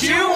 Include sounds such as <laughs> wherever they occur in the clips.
Partiu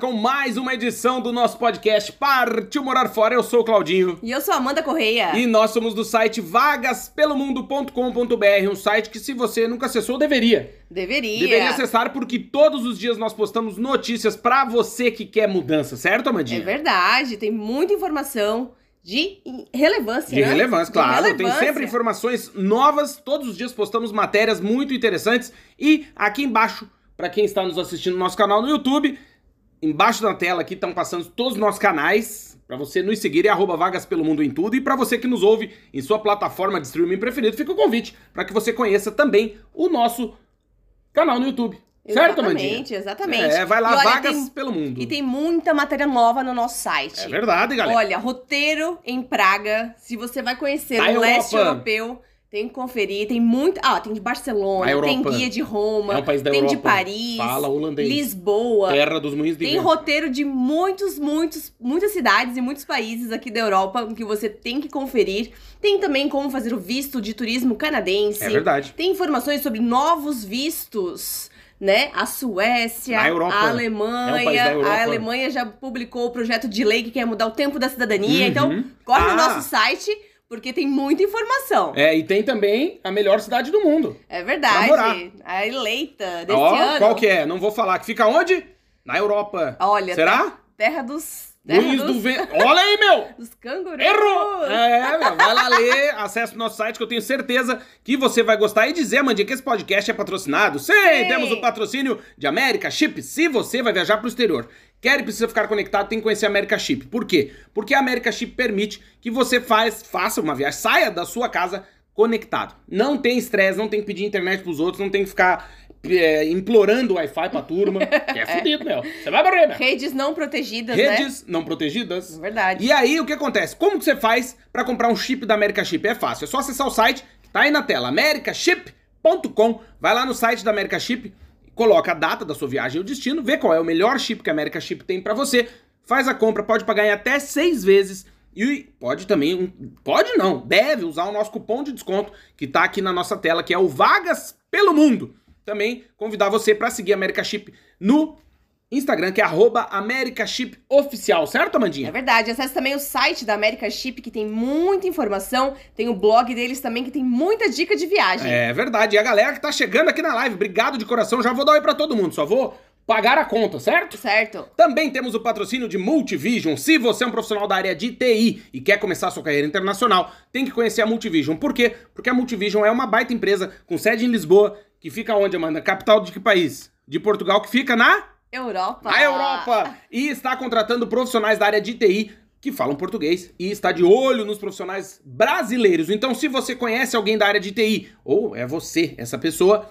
com mais uma edição do nosso podcast Partiu Morar Fora. Eu sou o Claudinho. E eu sou a Amanda Correia. E nós somos do site vagaspelomundo.com.br, um site que se você nunca acessou, deveria. Deveria. Deveria acessar porque todos os dias nós postamos notícias pra você que quer mudança, certo, É Amandinha? verdade, tem muita informação de relevância, De né? relevância, claro. Tem relevância. sempre informações novas. Todos os dias postamos matérias muito interessantes. E aqui embaixo, pra quem está nos assistindo no nosso canal no YouTube, embaixo da tela aqui estão passando todos os nossos canais. Pra você nos seguir, é arroba Vagas Pelo Mundo em tudo. E pra você que nos ouve em sua plataforma de streaming preferido, fica o convite para que você conheça também o nosso canal no YouTube. Certo, Amandinha? Exatamente, exatamente. É, vai lá, olha, Vagas tem- Pelo Mundo. E tem muita matéria nova no nosso site. É verdade, galera. Olha, roteiro em Praga. Se você vai conhecer Da o leste Europa. europeu, tem que conferir. Tem muito. Ah, tem de Barcelona, tem guia de Roma, é um país da tem Europa. de Paris, Fala holandês. Lisboa. Terra dos moinhos de Tem vento. roteiro de muitos, muitos, muitas cidades e muitos países aqui da Europa que você tem que conferir. Tem também como fazer o visto de turismo canadense. É verdade. Tem informações sobre novos vistos, né? A Suécia, a É um Alemanha. da Europa. a Alemanha já publicou o projeto de lei que quer mudar o tempo da cidadania. Uhum. Então, corre no Ah. nosso site, porque tem muita informação. É, e tem também a melhor cidade do mundo. É, verdade. A eleita desse Ó, ano. qual que é? Não vou falar. Que fica onde? Na Europa. Olha, Será? Terra dos. Terra Luiz dos, do Vento. Olha aí, meu! <laughs> dos cangurus. Errou! É, meu, vai lá ler, acesse o nosso site que eu tenho certeza que você vai gostar e dizer, Mandinha, que esse podcast é patrocinado. Sim, Sim. temos o patrocínio de América Chip. Se você vai viajar pro exterior, quer e precisa ficar conectado, tem que conhecer a América Chip. Por quê? Porque a América Chip permite que você faz, faça uma viagem, saia da sua casa conectado. Não tem estresse, não tem que pedir internet pros outros, não tem que ficar é, implorando Wi-Fi pra turma. <laughs> Que é fudido, meu. Você vai morrer, meu. Redes não protegidas, né? Redes não protegidas. Verdade. E aí, o que acontece? Como que você faz pra comprar um chip da America Chip? É fácil, é só acessar o site, que tá aí na tela, americaship.com. Vai lá no site da America Chip, coloca a data da sua viagem e o destino, vê qual é o melhor chip que a America Chip tem pra você, faz a compra, pode pagar em até seis vezes e pode também, pode não, deve usar o nosso cupom de desconto que tá aqui na nossa tela, que é o Vagas pelo Mundo. Também convidar você pra seguir a America Chip no Instagram, que é arroba AmericaChipOficial, certo, É Amandinha? verdade. Acesse também o site da América Chip, que tem muita informação. Tem o blog deles também, que tem muita dica de viagem. É verdade. E a galera que tá chegando aqui na live, obrigado de coração. Já vou dar oi pra todo mundo, só vou pagar a conta, certo? Certo? Também temos o patrocínio de Multivision. Se você é um profissional da área de TI e quer começar sua carreira internacional, tem que conhecer a Multivision. Por quê? Porque a Multivision é uma baita empresa com sede em Lisboa, que fica onde, Amanda? Capital de que país? De Portugal, que fica na Europa. na Europa e está contratando profissionais da área de TI que falam português e está de olho nos profissionais brasileiros. Então, se você conhece alguém da área de TI ou é você essa pessoa,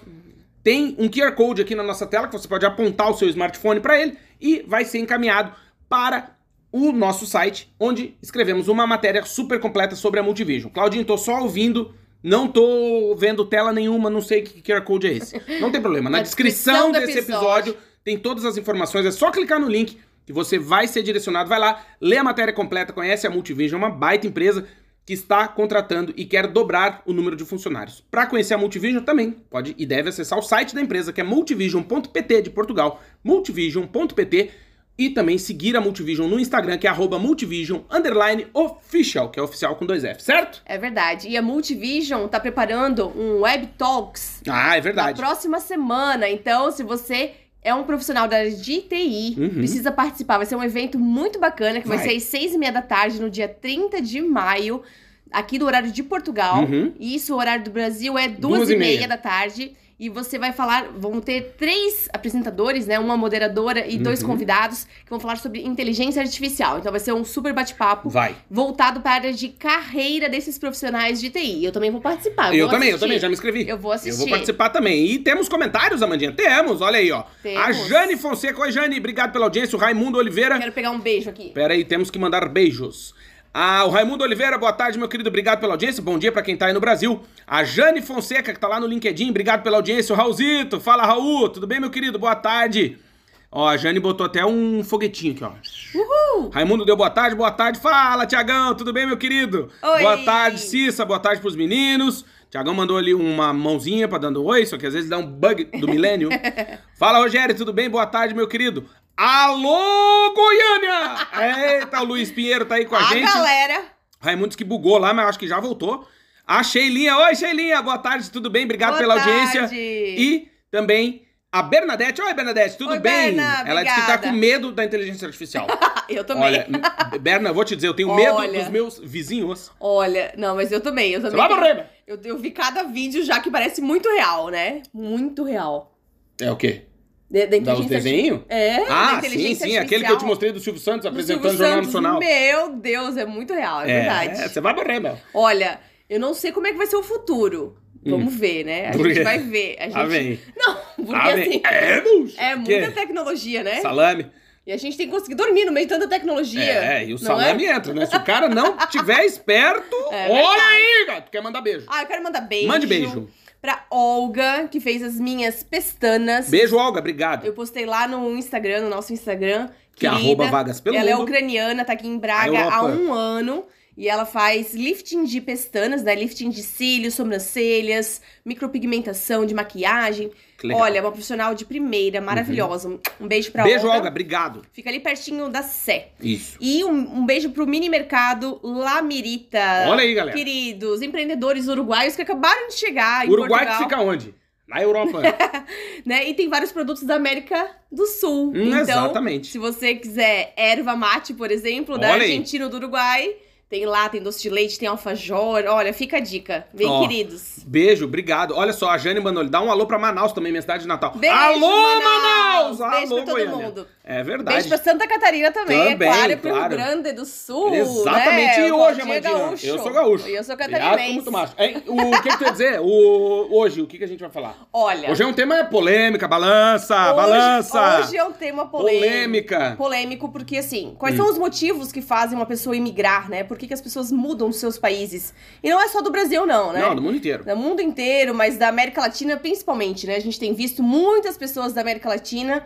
tem um QR Code aqui na nossa tela que você pode apontar o seu smartphone para ele e vai ser encaminhado para o nosso site, onde escrevemos uma matéria super completa sobre a Multivision. Claudinho, tô só ouvindo, não tô vendo tela nenhuma, não sei que QR Code é esse. Não tem problema. Na, <laughs> Na descrição, descrição desse episódio. episódio tem todas as informações, é só clicar no link que você vai ser direcionado, vai lá, lê a matéria completa, conhece a Multivision, uma baita empresa que está contratando e quer dobrar o número de funcionários. Para conhecer a Multivision também pode e deve acessar o site da empresa que é multivision.pt de Portugal, multivision.pt e também seguir a Multivision no Instagram que é arroba multivision underline official, que é oficial com dois F, certo? É verdade. E a Multivision tá preparando um Web Talks Ah, é na verdade. próxima semana. Então, se você é um profissional da área de TI, Uhum. precisa participar. Vai ser um evento muito bacana, que vai, Vai. ser às seis e meia da tarde, no dia 30 de maio, aqui do horário de Portugal. Uhum. E isso, o horário do Brasil é Duas duas, e meia. meia. da tarde. E você vai falar, vão ter três apresentadores, né? Uma moderadora e dois Uhum. convidados que vão falar sobre inteligência artificial. Então vai ser um super bate-papo Vai. voltado para a área de carreira desses profissionais de TI. Eu também vou participar. Eu vou também, eu assistir. também, já me inscrevi. Eu vou assistir. Eu vou participar também. E temos comentários, Amandinha? Temos, olha aí, ó. Temos. A Jane Fonseca. Oi, Jane, obrigado pela audiência. O Raimundo Oliveira. Quero pegar um beijo aqui. Pera aí, temos que mandar beijos. Ah, o Raimundo Oliveira, boa tarde, meu querido, obrigado pela audiência. Bom dia pra quem tá aí no Brasil. A Jane Fonseca, que tá lá no LinkedIn, obrigado pela audiência. O Raulzito, fala Raul, tudo bem, meu querido? Boa tarde. Ó, a Jane botou até um foguetinho aqui, ó. Uhul! Raimundo deu boa tarde, boa tarde. Fala, Tiagão, tudo bem, meu querido? Oi. Boa tarde, Cissa, boa tarde pros meninos. Tiagão mandou ali uma mãozinha pra dando oi, só que às vezes dá um bug do milênio. <laughs> Fala, Rogério, tudo bem? Boa tarde, meu querido. Alô, Goiânia! Eita, o Luiz Pinheiro tá aí com a, A gente. galera. Raimundo que bugou lá, mas acho que já voltou. A Sheilinha, oi Sheilinha, boa tarde, tudo bem? Obrigado Boa pela tarde. audiência. E também a Bernadette, oi Bernadette, tudo Oi, bem? Berna, Ela disse que tá com medo da inteligência artificial. <laughs> Eu também. Olha, Berna, vou te dizer, eu tenho medo Olha. dos meus vizinhos. Olha, não, mas eu também. Eu Você também. vai tenho- morrer, meu. eu, eu vi cada vídeo já que parece muito real, né? Muito real. É o quê? Da Dá os inteligência desenhos? É, da Ah, sim, sim, aquele que eu te mostrei do Silvio Santos Do apresentando Silvio o Jornal Santos. Nacional. Meu Deus, é muito real, é, verdade. você vai morrer, meu. Olha, eu não sei como é que vai ser o futuro. Vamos ver, né? A Hum. Por gente vai ver. A gente... Ah, vem. <laughs> Não, porque Ah, vem. assim. É, bucho. É Que? muita tecnologia, né? Salame. E a gente tem que conseguir dormir no meio de tanta tecnologia. É, e o salame é? entra, né? Se o cara não <laughs> tiver esperto, É olha aí. Tu quer mandar beijo. Ah, eu quero mandar beijo. Mande beijo. Pra Olga, que fez as minhas pestanas. Beijo, Olga, obrigado. Eu postei lá no Instagram, no nosso Instagram. Que é querida. arroba vagas pelo Ela é mundo. ucraniana, tá aqui em Braga há um ano. E ela faz lifting de pestanas, né? Lifting de cílios, sobrancelhas, micropigmentação de maquiagem. Que. Olha, uma profissional de primeira, maravilhosa. Um beijo pra Beijo, Olga. Olga, obrigado. Fica ali pertinho da Sé. Isso. E um, um beijo pro mini mercado Lamirita. Olha aí, galera. Queridos empreendedores uruguaios que acabaram de chegar em Uruguai que Portugal. fica onde? Na Europa. <laughs> né? E tem vários produtos da América do Sul. Hum, então, exatamente. se você quiser erva mate, por exemplo, da Olha aí. Argentina ou do Uruguai, tem lá, tem doce de leite, tem alfajor. Olha, fica a dica. Vem, Ó, queridos. Beijo, obrigado. Olha só, a Jane mandou dá um alô pra Manaus também, minha cidade de Natal. Beijo, alô, Manaus! Manaus! Beijo alô, pra todo Goiânia. mundo. É verdade. Beijo pra Santa Catarina também, Também, é claro, e pro claro. Rio Grande do Sul. Exatamente. Né? E hoje, é Amandinha? gaúcho. Eu sou gaúcho. E eu sou catarinense. muito macho. O que, que tu ia dizer? O, hoje, o que, que a gente vai falar? Olha, Hoje é um tema polêmica, balança, hoje, balança. hoje é um tema polêmico. Polêmica. polêmico, porque assim, quais Hum. são os motivos que fazem uma pessoa emigrar, né? Por que, que as pessoas mudam dos seus países? E não é só do Brasil, não, né? Não, do mundo inteiro. Do mundo inteiro, mas da América Latina principalmente, né? A gente tem visto muitas pessoas da América Latina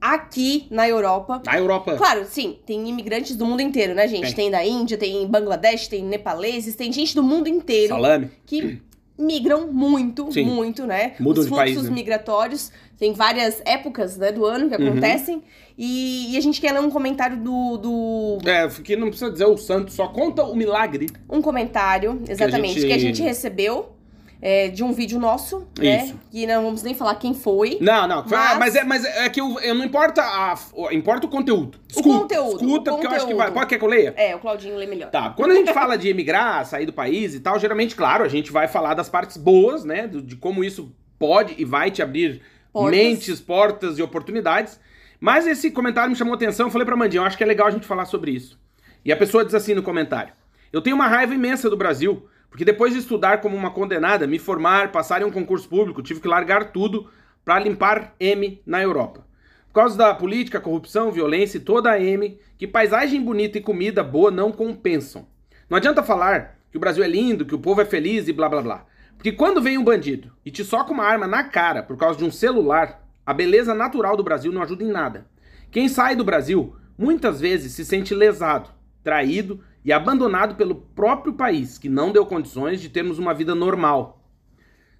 aqui na Europa. Na Europa. Claro, sim, tem imigrantes do mundo inteiro, né, gente? Tem. Tem da Índia, tem Bangladesh, tem nepaleses, tem gente do mundo inteiro Salame. que migram muito, Sim. muito, né? Mudam Os de fluxos país, né? migratórios. Tem várias épocas né, do ano que Uhum. acontecem. E, e a gente quer ler um comentário do. do É, que não precisa dizer o santo, só conta o milagre. um comentário, exatamente, que a gente, gente- recebeu é, de um vídeo nosso, né? Isso. Que não vamos nem falar quem foi. Não, não, mas, Mas- é, mas é que eu, eu não importa a, o- importa o conteúdo. Escuta, conteúdo, Escuta, o porque eu acho que vai. Pode quer que eu leia? É, o Claudinho lê melhor. Tá, quando a gente fala de emigrar, sair do país e tal, geralmente, claro, a gente vai falar das partes boas, né? do- De como isso pode e vai te abrir Portas. mentes, portas e oportunidades. Mas esse comentário me chamou atenção, eu falei pra Mandinha, eu acho que é legal a gente falar sobre isso. E a pessoa diz assim no comentário: Eu tenho uma raiva imensa do Brasil, porque depois de estudar como uma condenada, me formar, passar em um concurso público, tive que largar tudo pra limpar M na Europa. Por causa da política, corrupção, violência e toda a M, que paisagem bonita e comida boa não compensam. Não adianta falar que o Brasil é lindo, que o povo é feliz e blá blá blá. Porque quando vem um bandido e te soca uma arma na cara por causa de um celular, a beleza natural do Brasil não ajuda em nada. Quem sai do Brasil muitas vezes se sente lesado, traído e abandonado pelo próprio país, que não deu condições de termos uma vida normal.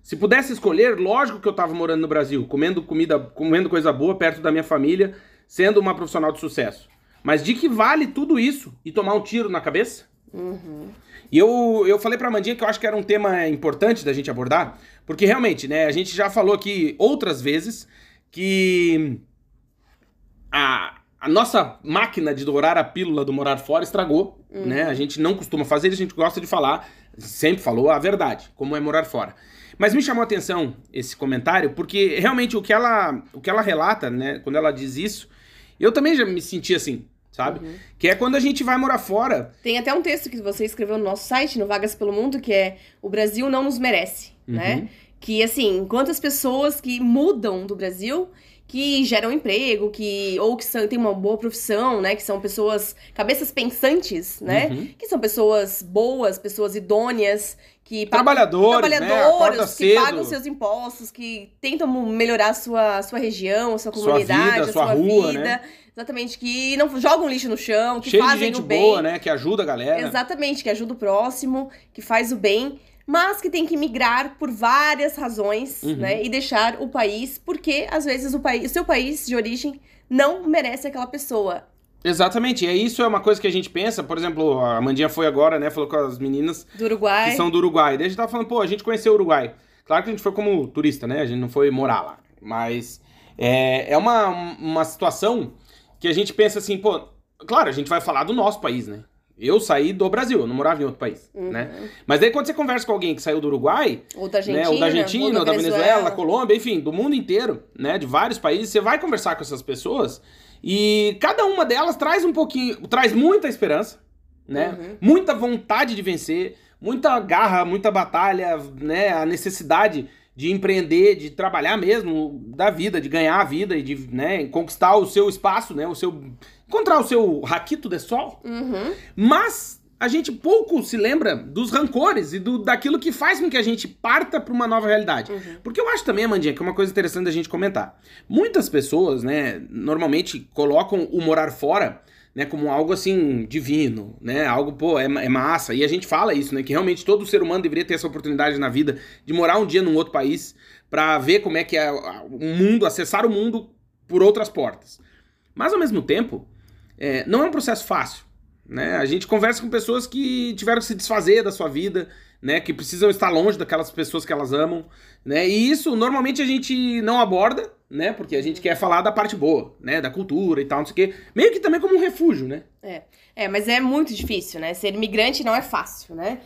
Se pudesse escolher, lógico que eu tava morando no Brasil, comendo comida, comendo coisa boa perto da minha família, sendo uma profissional de sucesso. Mas de que vale tudo isso e tomar um tiro na cabeça? E eu, eu falei pra Mandinha que eu acho que era um tema importante da gente abordar, porque realmente, né, a gente já falou aqui outras vezes que a, a nossa máquina de dourar a pílula do morar fora estragou, Uhum. né? A gente não costuma fazer, a gente gosta de falar, sempre falou a verdade, como é morar fora. Mas me chamou a atenção esse comentário, porque realmente o que ela, o que ela relata, né, quando ela diz isso, eu também já me senti assim, sabe? Uhum. Que é quando a gente vai morar fora. Tem até um texto que você escreveu no nosso site, no Vagas pelo Mundo, que é O Brasil não nos merece, né? Uhum. Que, assim, quantas pessoas que mudam do Brasil, que geram emprego, que ou que são, têm uma boa profissão, né? Que são pessoas, cabeças pensantes, né? Uhum. Que são pessoas boas, pessoas idôneas, que pagam- Trabalhadores, né? Trabalhadores que cedo. pagam seus impostos, que tentam melhorar a sua, sua região, a sua Sua comunidade, vida, a sua sua rua, vida. né? Exatamente, que não jogam lixo no chão, que Cheio de fazem gente o bem. boa, né? Que ajuda a galera. Exatamente, que ajuda o próximo, que faz o bem, mas que tem que migrar por várias razões, Uhum. né? E deixar o país, porque às vezes o, país, o seu país de origem não merece aquela pessoa. Exatamente, e isso é uma coisa que a gente pensa, por exemplo, a Mandinha foi agora, né, falou com as meninas Do Uruguai. que são do Uruguai. Daí a gente tava falando, pô, a gente conheceu o Uruguai. Claro que a gente foi como turista, né, a gente não foi morar lá. Mas é, é uma, uma situação que a gente pensa assim, pô, claro, a gente vai falar do nosso país, né. Eu saí do Brasil, eu não morava em outro país, Uhum. né. Mas daí quando você conversa com alguém que saiu do Uruguai, Ou da Argentina, né, ou da Argentina, ou da Venezuela, Venezuela. Colômbia, enfim, do mundo inteiro, né, de vários países, você vai conversar com essas pessoas e cada uma delas traz um pouquinho, traz muita esperança, né, Uhum. muita vontade de vencer, muita garra, muita batalha, né, a necessidade de empreender, de trabalhar mesmo da vida, de ganhar a vida e de, né, conquistar o seu espaço, né, o seu encontrar o seu raquito de sol. Uhum. Mas a gente pouco se lembra dos rancores e do, daquilo que faz com que a gente parta para uma nova realidade. Uhum. Porque eu acho também, Amandinha, que é uma coisa interessante da gente comentar. Muitas pessoas, né, normalmente colocam o morar fora, né, como algo assim divino, né, algo, pô, é, é massa. E a gente fala isso, né, que realmente todo ser humano deveria ter essa oportunidade na vida de morar um dia num outro país para ver como é que é o mundo, acessar o mundo por outras portas. Mas ao mesmo tempo, é, não é um processo fácil. Né? A gente conversa com pessoas que tiveram que se desfazer da sua vida, né? Que precisam estar longe daquelas pessoas que elas amam, né? E isso normalmente a gente não aborda, né? Porque a gente quer falar da parte boa, né? Da cultura e tal, não sei o quê. Meio que também como um refúgio, né? É, mas é muito difícil, né? Ser imigrante não é fácil, né?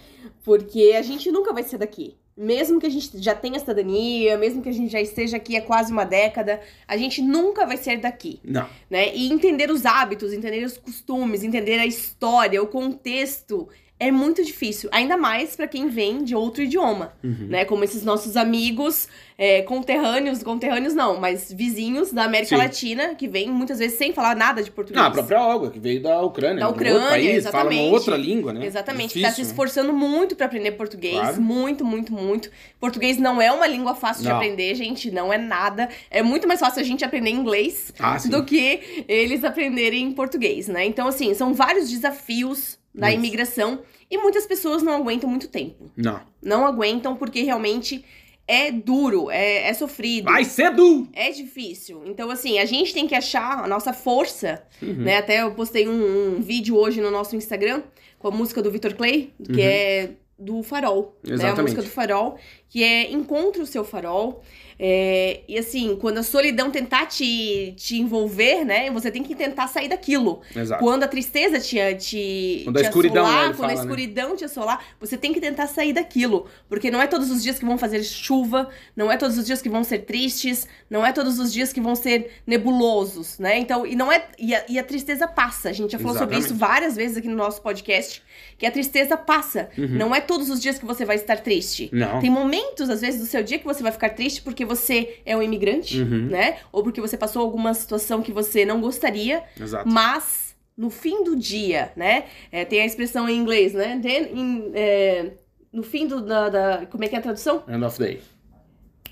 Porque a gente nunca vai ser daqui. Mesmo que a gente já tenha cidadania, mesmo que a gente já esteja aqui há quase uma década, a gente nunca vai ser daqui. Não. né? E entender os hábitos, entender os costumes, entender a história, o contexto é muito difícil, ainda mais pra quem vem de outro idioma, Uhum. né? Como esses nossos amigos é, conterrâneos, conterrâneos não, mas vizinhos da América Sim. Latina que vêm muitas vezes sem falar nada de português. Ah, a própria Olga, que veio da Ucrânia, Da Ucrânia, outro país, fala exatamente. uma outra língua, né? Exatamente, Difícil, tá se né? esforçando muito pra aprender português, Claro. muito, muito, muito. Português não é uma língua fácil de Não. aprender, gente, não é nada. É muito mais fácil a gente aprender inglês Ah, do que eles aprenderem português, né? Então, assim, são vários desafios da Isso. imigração e muitas pessoas não aguentam muito tempo. Não. Não aguentam porque realmente é duro, é, é sofrido. Vai cedo! É difícil. Então, assim, a gente tem que achar a nossa força, Uhum. né? Até eu postei um, um vídeo hoje no nosso Instagram com a música do Victor Clay, que Uhum. é do Farol. Né? A Exatamente. música do Farol, que é Encontre o Seu Farol. É, e assim, quando a solidão tentar te, te envolver, né? Você tem que tentar sair daquilo. Exato. Quando a tristeza te, te, Quando a te escuridão, assolar, né, quando a fala, né? escuridão te assolar, você tem que tentar sair daquilo. Porque não é todos os dias que vão fazer chuva, não é todos os dias que vão ser tristes, não é todos os dias que vão ser nebulosos, né? Então, e não é. E a, e a tristeza passa. A gente já falou sobre isso Exatamente. várias vezes aqui no nosso podcast. Que a tristeza passa. Uhum. Não é todos os dias que você vai estar triste. Não. Tem momentos, às vezes, do seu dia que você vai ficar triste porque você é um imigrante, Uhum. né? Ou porque você passou alguma situação que você não gostaria, Exato. mas no fim do dia, né? é, tem a expressão em inglês, né? Then in- é, no fim do, da, da- Como é que é a tradução? End of day.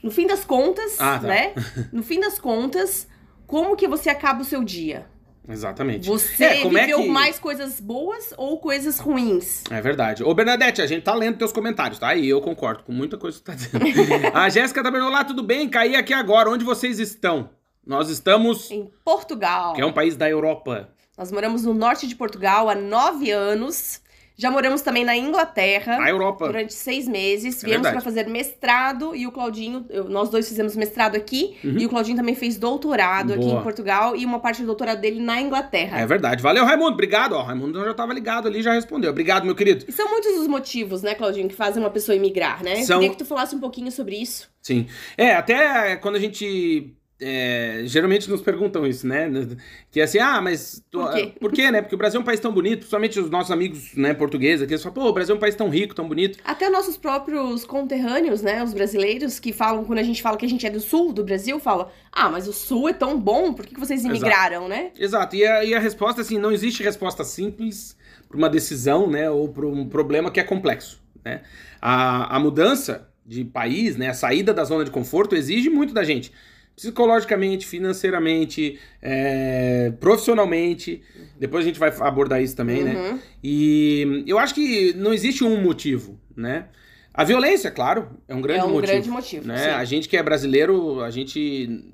No fim das contas, Ah, tá. né? <laughs> No fim das contas, como que você acaba o seu dia? Exatamente. Você É, é viveu que- mais coisas boas ou coisas ruins? É verdade. Ô, Bernadette, a gente tá lendo teus comentários, tá? E eu concordo com muita coisa que tu tá dizendo. <laughs> a Jéssica tá perguntando, olá, tudo bem? Caí aqui agora. Onde vocês estão? Nós estamos... Em Portugal. Que é um país da Europa. Nós moramos no norte de Portugal há nove anos. Já moramos também na Inglaterra. Na Europa. Durante seis meses. É Viemos para fazer mestrado e o Claudinho, eu- nós dois fizemos mestrado aqui Uhum. e o Claudinho também fez doutorado aqui Boa. em Portugal e uma parte do doutorado dele na Inglaterra. É verdade. Valeu, Raimundo. Obrigado. Ó, o Raimundo já tava ligado ali, já respondeu. Obrigado, meu querido. E são muitos os motivos, né, Claudinho, que fazem uma pessoa emigrar, né? São- Eu queria que tu falasse um pouquinho sobre isso. Sim. É, até quando a gente. É, geralmente nos perguntam isso, né? Que é assim, ah, mas. tu- Por quê? Por quê, né? Porque o Brasil é um país tão bonito, principalmente os nossos amigos né, portugueses aqui, eles falam, pô, o Brasil é um país tão rico, tão bonito. Até nossos próprios conterrâneos, né, os brasileiros, que falam, quando a gente fala que a gente é do sul do Brasil, falam, ah, mas o sul é tão bom, por que, que vocês imigraram, né? Exato. E a, e a resposta, assim, não existe resposta simples para uma decisão, né? Ou para um problema que é complexo, né? A, a mudança de país, né? A saída da zona de conforto exige muito da gente. Psicologicamente, financeiramente, é, profissionalmente. Depois a gente vai abordar isso também, né? Uhum. E eu acho que não existe um motivo, né? A violência, claro, é um grande é um motivo. grande motivo, né? sim. A gente que é brasileiro, a gente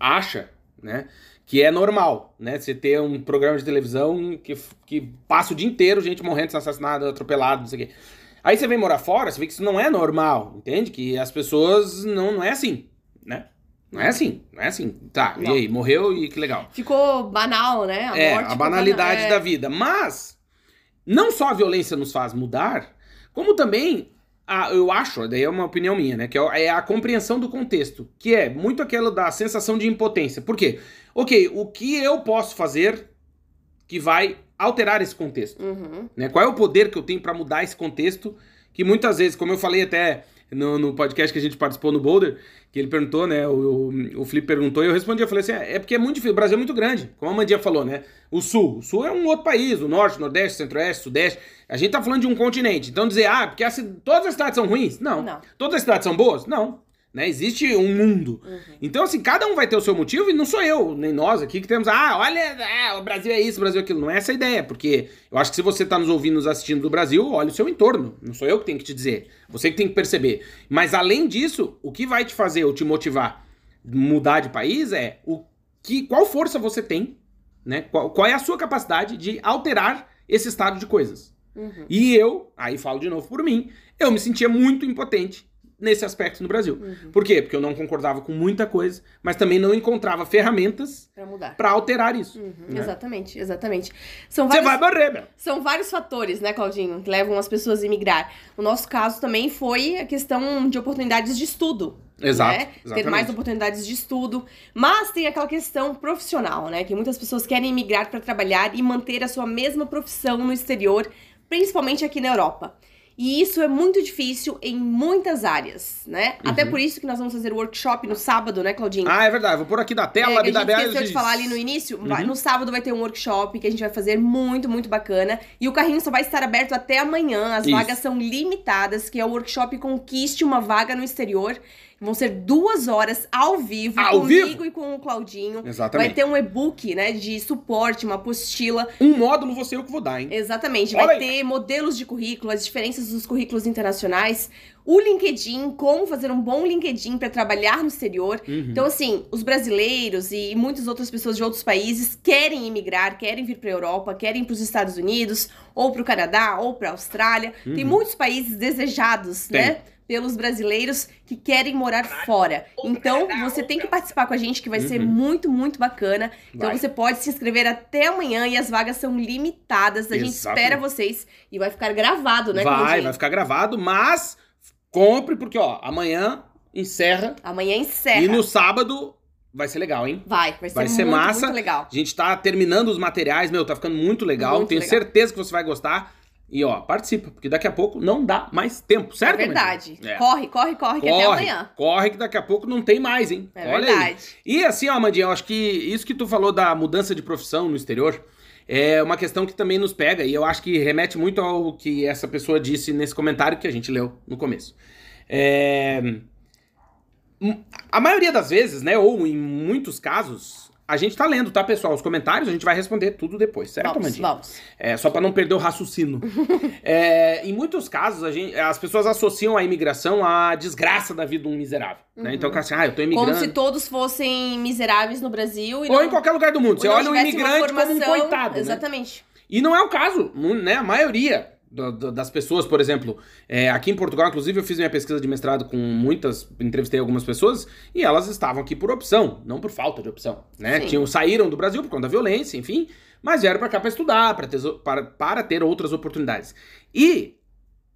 acha, né? Que é normal, né? Você ter um programa de televisão que, que passa o dia inteiro gente morrendo, sendo assassinada, atropelada, não sei o quê. Aí você vem morar fora, você vê que isso não é normal, entende? Que as pessoas não, não é assim, né? Não é assim, não é assim. Tá, Não. e aí, morreu e que legal. Ficou banal, né? A é, a banalidade banal. da É. vida. Mas, não só a violência nos faz mudar, como também, a, eu acho, daí é uma opinião minha, né? Que é a compreensão do contexto. Que é muito aquela da sensação de impotência. Por quê? Ok, o que eu posso fazer que vai alterar esse contexto? Uhum. né? Qual é o poder que eu tenho para mudar esse contexto? Que muitas vezes, como eu falei até no, no podcast que a gente participou no Boulder, que ele perguntou, né? O, o, o Felipe perguntou e eu respondi, eu falei assim, é é porque é muito difícil, o Brasil é muito grande, como a Mandinha falou, né? O Sul, o Sul é um outro país, o Norte, Nordeste, Centro-Oeste, Sudeste, a gente tá falando de um continente, então dizer, ah, porque as, todas as cidades são ruins? Não. Não. Todas as cidades são boas? Não. Né? Existe um mundo. Uhum. Então, assim, cada um vai ter o seu motivo e não sou eu, nem nós aqui que temos, ah, olha, ah, o Brasil é isso, o Brasil é aquilo. Não é essa a ideia, porque eu acho que se você tá nos ouvindo, nos assistindo do Brasil, olha o seu entorno. Não sou eu que tenho que te dizer. Você que tem que perceber. Mas, além disso, o que vai te fazer ou te motivar mudar de país é o que, qual força você tem, né? Qual, qual é a sua capacidade de alterar esse estado de coisas. Uhum. E eu, aí falo de novo por mim, eu me sentia muito impotente nesse aspecto no Brasil. Uhum. Por quê? Porque eu não concordava com muita coisa, mas também não encontrava ferramentas pra alterar isso. Uhum, né? Exatamente, exatamente. São Você vários, vai morrer, meu. são vários fatores, né, Claudinho, que levam as pessoas a emigrar. No nosso caso também foi a questão de oportunidades de estudo. Exato, né? Ter mais oportunidades de estudo. Mas tem aquela questão profissional, né? Que muitas pessoas querem emigrar para trabalhar e manter a sua mesma profissão no exterior, principalmente aqui na Europa. E isso é muito difícil em muitas áreas, né? Até por isso que nós vamos fazer o workshop no sábado, né, Claudinho? Uhum. Ah, é verdade. Vou pôr aqui da É, tela, que a gente esqueceu de diz. falar ali no início. vai- Uhum. No sábado vai ter um workshop que a gente vai fazer muito, muito bacana. E o carrinho só vai estar aberto até amanhã. As Isso. vagas são limitadas, que é o workshop Conquiste uma Vaga no Exterior. Vão ser duas horas ao vivo, Ao comigo vivo? e com o Claudinho. Exatamente. Vai ter um e-book, né, de suporte, uma apostila. Um módulo você eu que vou dar, hein? Exatamente. Olha Vai aí. ter modelos de currículo, as diferenças dos currículos internacionais, o LinkedIn, como fazer um bom LinkedIn para trabalhar no exterior. Uhum. Então, assim, os brasileiros e muitas outras pessoas de outros países querem emigrar, querem vir para a Europa, querem ir para os Estados Unidos, ou para o Canadá, ou para a Austrália. Tem muitos países desejados, Uhum. Tem. né? Pelos brasileiros que querem morar fora. Então, você tem que participar com a gente, que vai ser Uhum. muito, muito bacana. Então, Vai. você pode se inscrever até amanhã e as vagas são limitadas. A gente espera vocês e vai ficar gravado, né, vai, vai ficar gravado, mas compre, porque, ó, amanhã encerra Amanhã encerra. e no sábado vai ser legal, hein? Vai, vai ser, Vai ser muito, massa. muito legal. A gente tá terminando os materiais, meu, tá ficando muito legal. Muito Tenho legal. certeza que você vai gostar. E, ó, participa, porque daqui a pouco não dá mais tempo, certo? é verdade. É. Corre, corre, corre, que até Corre, amanhã. corre que daqui a pouco não tem mais, hein? É Olha aí. verdade. E assim, ó, Amandinha, eu acho que isso que tu falou da mudança de profissão no exterior é uma questão que também nos pega e eu acho que remete muito ao que essa pessoa disse nesse comentário que a gente leu no começo. É... A maioria das vezes, né, ou em muitos casos, a gente tá lendo, tá, pessoal? Os comentários a gente vai responder tudo depois, certo, vamos, Amandinha? vamos. É, só para não perder o raciocínio. <laughs> É, em muitos casos, gente- as pessoas associam a imigração à desgraça da vida de um miserável. Né? Então, assim, ah, eu tô imigrando. Como se todos fossem miseráveis no Brasil e Ou não, em qualquer lugar do mundo. Você olha um imigrante como um formação- coitado. Né? Exatamente. E não é o caso, né? A maioria das pessoas, por exemplo, é, aqui em Portugal, inclusive, eu fiz minha pesquisa de mestrado com muitas, entrevistei algumas pessoas e elas estavam aqui por opção, não por falta de opção, né? Sim. Tinham, saíram do Brasil por conta da violência, enfim, mas vieram pra cá pra estudar, pra ter, para, para ter outras oportunidades. E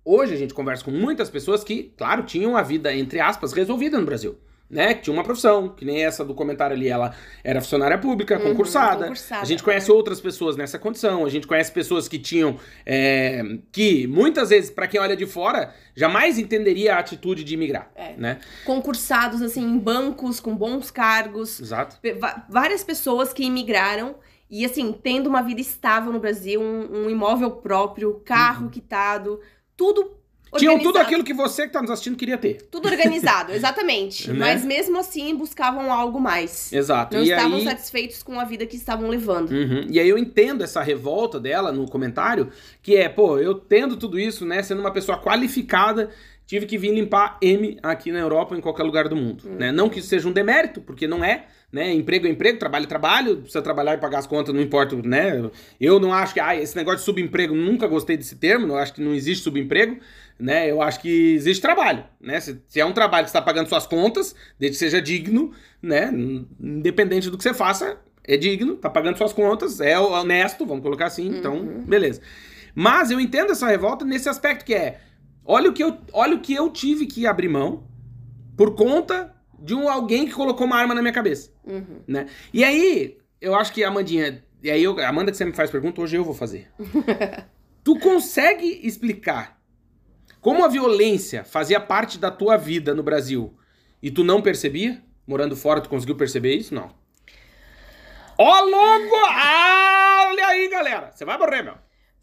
hoje a gente conversa com muitas pessoas que, claro, tinham a vida, entre aspas, resolvida no Brasil. Né, que tinha uma profissão, que nem essa do comentário ali, ela era funcionária pública, Uhum, concursada. concursada. A gente conhece outras pessoas nessa condição, a gente conhece pessoas que tinham. é, que muitas vezes, pra quem olha de fora, jamais entenderia a atitude de imigrar. É. Né? Concursados, assim, em bancos, com bons cargos. Exato. Várias pessoas que imigraram e, assim, tendo uma vida estável no Brasil, um, um imóvel próprio, carro quitado, tudo Uhum. Tinham tudo aquilo que você que tá nos assistindo queria ter. Tudo organizado, exatamente. <laughs> Né? Mas mesmo assim buscavam algo mais. Exato. Não e estavam aí... satisfeitos com a vida que estavam levando. Uhum. E aí eu entendo essa revolta dela no comentário, que é, pô, eu tendo tudo isso, né, sendo uma pessoa qualificada, tive que vir limpar M aqui na Europa ou em qualquer lugar do mundo, né? Não que isso seja um demérito, porque não é, né? Emprego é emprego, trabalho é trabalho, precisa trabalhar e pagar as contas, não importa, né? Eu não acho que, ah, esse negócio de subemprego, nunca gostei desse termo, eu acho que não existe subemprego, né? Eu acho que existe trabalho, né? Se, se é um trabalho que está pagando suas contas, desde que seja digno, né? Independente do que você faça, é digno, tá pagando suas contas, é honesto, vamos colocar assim, então, beleza. Mas eu entendo essa revolta nesse aspecto que é, olha o que eu, olha o que eu tive que abrir mão por conta de um alguém que colocou uma arma na minha cabeça, Uhum. né? E aí, eu acho que a Amandinha, e aí eu, Amanda que você me faz pergunta, hoje eu vou fazer. <laughs> tu consegue explicar como a violência fazia parte da tua vida no Brasil e tu não percebia? Morando fora, tu conseguiu perceber isso? Não. Ó, louco! Ah, olha aí, galera. Você vai morrer, meu.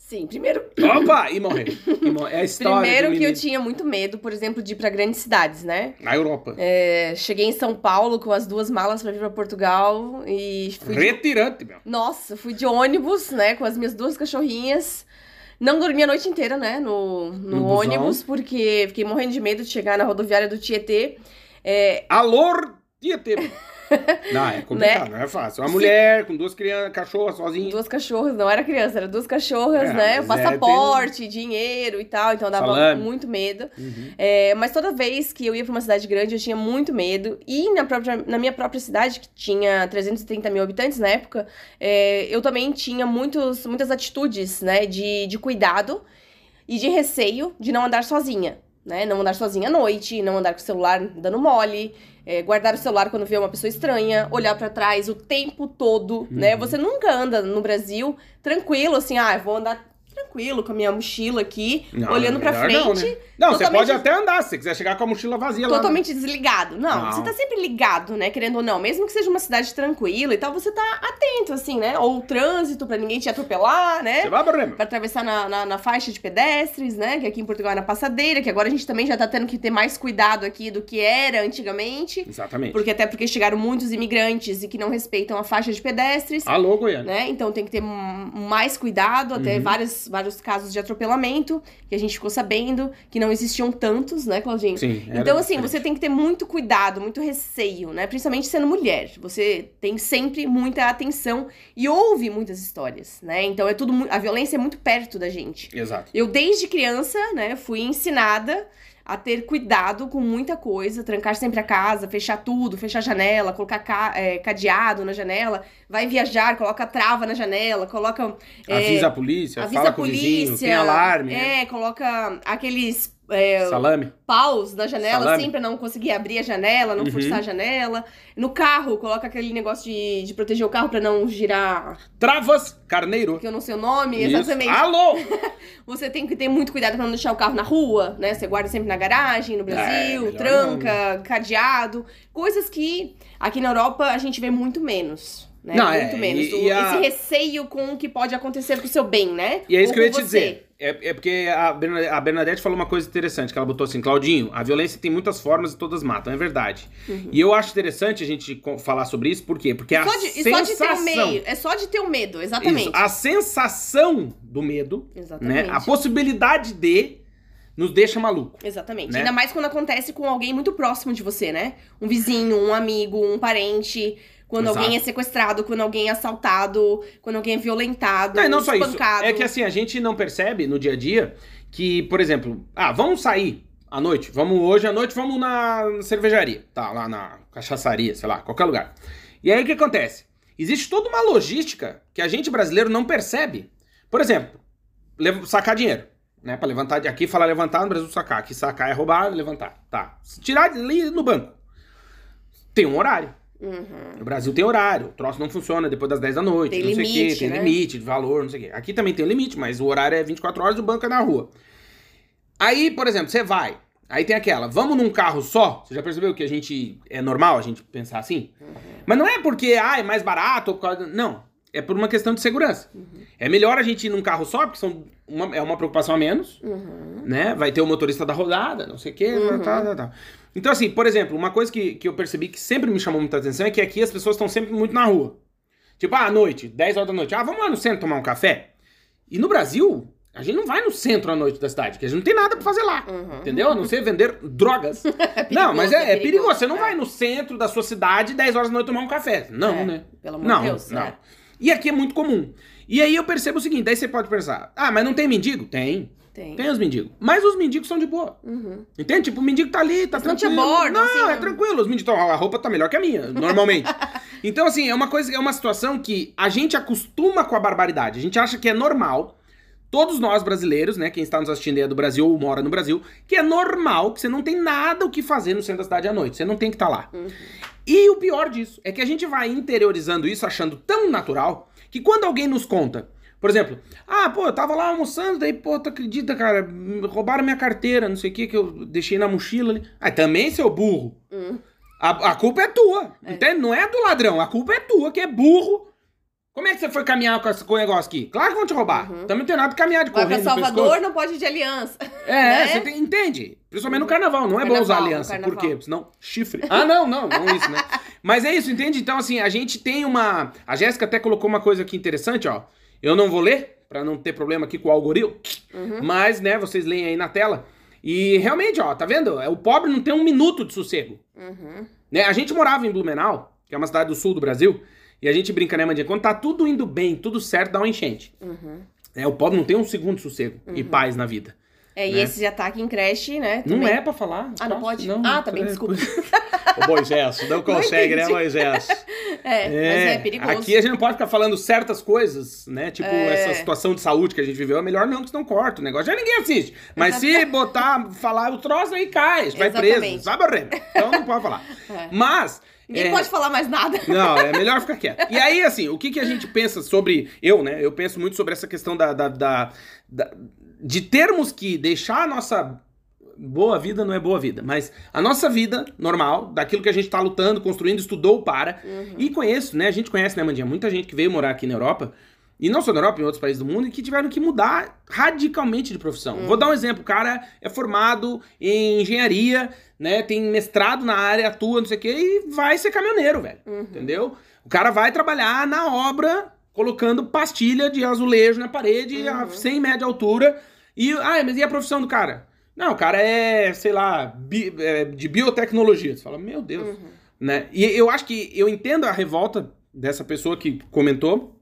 Sim, primeiro, <coughs> Opa! E morrer. E morrer. É a história primeiro que eu tinha muito medo, por exemplo, de ir pra grandes cidades, né? Na Europa. É, cheguei em São Paulo com as duas malas pra vir pra Portugal e fui de... Retirante, meu. Nossa, fui de ônibus, né, com as minhas duas cachorrinhas. Não dormi a noite inteira, né, no, no, No busão. ônibus, porque fiquei morrendo de medo de chegar na rodoviária do Tietê. É, Alô, Tietê. <laughs> Não, é <laughs> complicado, Né? não é fácil. Uma mulher com duas crianças, cachorras, sozinha. duas cachorras, não era criança, era duas cachorras, É, né? é, Passaporte, dinheiro e tal, então dava Salame. muito medo. Uhum. É, mas toda vez que eu ia pra uma cidade grande, eu tinha muito medo. E na, própria, na minha própria cidade, que tinha 330 mil habitantes na época, é, eu também tinha muitos, muitas atitudes, né, de, de cuidado e de receio de não andar sozinha. Né? Não andar sozinha à noite, não andar com o celular dando mole, é, guardar o celular quando vê uma pessoa estranha, olhar pra trás o tempo todo, né? Uhum. Você nunca anda no Brasil tranquilo, assim, ah, eu vou andar tranquilo com a minha mochila aqui, Não, olhando pra melhor frente. Não, né? Não, você pode até andar, se você quiser chegar com a mochila vazia lá. Totalmente desligado. Não, Não. você tá sempre ligado, né? Querendo ou não. Mesmo que seja uma cidade tranquila e tal, você tá atento, assim, né? Ou o trânsito pra ninguém te atropelar, né? Você vai meu. Pra atravessar na, na, na faixa de pedestres, né? Que aqui em Portugal é na passadeira, que agora a gente também já tá tendo que ter mais cuidado aqui do que era antigamente. Exatamente. Porque até porque chegaram muitos imigrantes e que não respeitam a faixa de pedestres. Alô, Goiânia. Né? Então tem que ter mais cuidado, até Uhum. Vários, vários casos de atropelamento, que a gente ficou sabendo que não existiam tantos, né, Claudinho? Sim. Então, assim, diferente. você tem que ter muito cuidado, muito receio, né? Principalmente sendo mulher. Você tem sempre muita atenção e ouve muitas histórias, né? Então é tudo. A violência é muito perto da gente. Exato. Eu, desde criança, né, fui ensinada a ter cuidado com muita coisa, trancar sempre a casa, fechar tudo, fechar a janela, colocar ca- é, cadeado na janela, vai viajar, coloca trava na janela, coloca. é, Avisa a polícia, avisa fala a com o vizinho, polícia. tem alarme, né? É, coloca aqueles. É, Salame. paus na janela, Salame. assim, pra não conseguir abrir a janela, não Uhum. forçar a janela. No carro, coloca aquele negócio de, de proteger o carro pra não girar, Travas, carneiro. que eu não sei o nome, Isso. exatamente. Alô! <laughs> Você tem que ter muito cuidado pra não deixar o carro na rua, né? Você guarda sempre na garagem, no Brasil, melhor tranca, cadeado. Coisas que aqui na Europa a gente vê muito menos. Né? Não, é, muito menos. e- O- e a- Esse receio com o que pode acontecer com o seu bem, né? E é isso Ou que eu ia te você. dizer. É, é porque a Bernadette, a Bernadette falou uma coisa interessante, que ela botou assim, Claudinho, a violência tem muitas formas e todas matam, é verdade. E eu acho interessante a gente falar sobre isso, por quê? Porque a Uhum. Só de, e só de ter sensação... meio. É só de ter o medo, exatamente. Isso, a sensação do medo, Exatamente. né? A possibilidade de nos deixa maluco. Exatamente. né? Ainda mais quando acontece com alguém muito próximo de você, né? Um vizinho, um amigo, um parente. Quando Exato. alguém é sequestrado, quando alguém é assaltado, quando alguém é violentado, Não, não só isso. espancado. É que assim, a gente não percebe no dia a dia que, por exemplo, ah, vamos sair à noite. Vamos hoje à noite, vamos na cervejaria. Tá, lá na cachaçaria, sei lá, qualquer lugar. E aí o que acontece? Existe toda uma logística que a gente brasileiro não percebe. Por exemplo, sacar dinheiro. Né, pra levantar de aqui, falar levantar, no Brasil sacar. Aqui sacar é roubar, levantar. Tá. Tirar ali no banco. Tem um horário. Uhum. No Brasil tem horário, o troço não funciona depois das 10 da noite, Tem não sei o limite, quê, tem né? limite de valor, não sei o quê. Aqui também tem limite, mas o horário é 24 horas e o banco é na rua. Aí, por exemplo, você vai, aí tem aquela, vamos num carro só? Você já percebeu que a gente, é normal a gente pensar assim? Mas não é porque, ah, é mais barato, ou por causa- não. É por uma questão de segurança. É melhor a gente ir num carro só, porque são uma- é uma preocupação a menos, Uhum. né? Vai ter o motorista da rodada, não sei o quê, Uhum. tal, tal, tal. Então, assim, por exemplo, uma coisa que, que eu percebi que sempre me chamou muita atenção é que aqui as pessoas estão sempre muito na rua. Tipo, ah, à noite, 10 horas da noite. Ah, vamos lá no centro tomar um café? E no Brasil, a gente não vai no centro à noite da cidade, porque a gente não tem nada pra fazer lá. Uhum. Entendeu? A não ser vender drogas. <laughs> não, mas é, é perigoso. Você não é. vai no centro da sua cidade 10 horas da noite tomar um café. Não, É, né? Pelo amor Não, de Deus. não. é. E aqui é muito comum. E aí eu percebo o seguinte, daí você pode pensar, ah, mas não tem mendigo? Tem. Tem. Tem os mendigos. Mas os mendigos são de boa. Uhum. Entende? Tipo, o mendigo tá ali, tá Eles não tranquilo. abordam, Não, assim, é não- tranquilo. Os mendigos tão, a roupa tá melhor que a minha, <laughs> normalmente. então, assim, é uma coisa, é uma situação que a gente acostuma com a barbaridade. A gente acha que é normal. Todos nós brasileiros, né, quem está nos assistindo aí é do Brasil ou mora no Brasil, que é normal que você não tem nada o que fazer no centro da cidade à noite. Você não tem que estar lá. Uhum. E o pior disso é que a gente vai interiorizando isso, achando tão natural, que quando alguém nos conta, por exemplo, ah, pô, eu tava lá almoçando, daí, pô, tu acredita, cara, roubaram minha carteira, não sei o que, que eu deixei na mochila ali. Ah, também, seu burro. Hum. A, a culpa é tua, entende? Não é do ladrão, a culpa é tua, que é burro. Como é que você foi caminhar com, esse- com o negócio aqui? Claro que vão te roubar. Uhum. Também não tem nada de caminhar de Vai pra correndo no Salvador, não pode ir de aliança. É, <laughs> né? você tem- entende? Principalmente no carnaval, não é bom usar aliança. Por quê? Senão, chifre. Ah, não, não, não isso, né? <laughs> Mas é isso, entende? Então, assim, a gente tem uma. A Jéssica até colocou uma coisa aqui interessante, ó. Eu não vou ler, pra não ter problema aqui com o algoritmo, Uhum. mas, né, vocês leem aí na tela. E realmente, ó, tá vendo? É, O pobre não tem um minuto de sossego. Uhum. Né? A gente morava em Blumenau, que é uma cidade do sul do Brasil, e a gente brinca, né, Mandinha? Quando tá tudo indo bem, tudo certo, dá uma enchente. Uhum. É, o pobre não tem um segundo de sossego e paz na vida. É, e Né? esse ataque em creche, né? Não também. é pra falar. Ah, não pode? Ah, tá bem, é, desculpa. Ô, <laughs> Moisés, <laughs> não consegue, né, entendi. Moisés? <laughs> É, mas é perigoso. Aqui a gente não pode ficar falando certas coisas, né? Tipo, É. essa situação de saúde que a gente viveu, é melhor não, que senão corta o negócio. Já ninguém assiste. Mas se botar, falar o troço, aí cai, vai preso, Exatamente. sabe? Então não pode falar. É. Mas... Ninguém é, pode falar mais nada. Não, é melhor ficar quieto. E aí, assim, o que, que a gente pensa sobre. Eu, né? Eu penso muito sobre essa questão da, da, da- da- de termos que deixar a nossa. Boa vida não é boa vida, mas a nossa vida normal, daquilo que a gente tá lutando, construindo, estudou para. Uhum. E conheço, né? A gente conhece, né, Mandinha? Muita gente que veio morar aqui na Europa, e não só na Europa, em outros países do mundo, e que tiveram que mudar radicalmente de profissão. Uhum. Vou dar um exemplo: o cara é formado em engenharia, né? Tem mestrado na área, atua, não sei o quê, e vai ser caminhoneiro, velho. Uhum. Entendeu? O cara vai trabalhar na obra, colocando pastilha de azulejo na parede a Uhum. 100 metros de altura. E, ah, mas e a profissão do cara? Não, o cara é, sei lá, bi- é, de biotecnologia. Você fala, meu Deus. Uhum. Né? E eu acho que eu entendo a revolta dessa pessoa que comentou,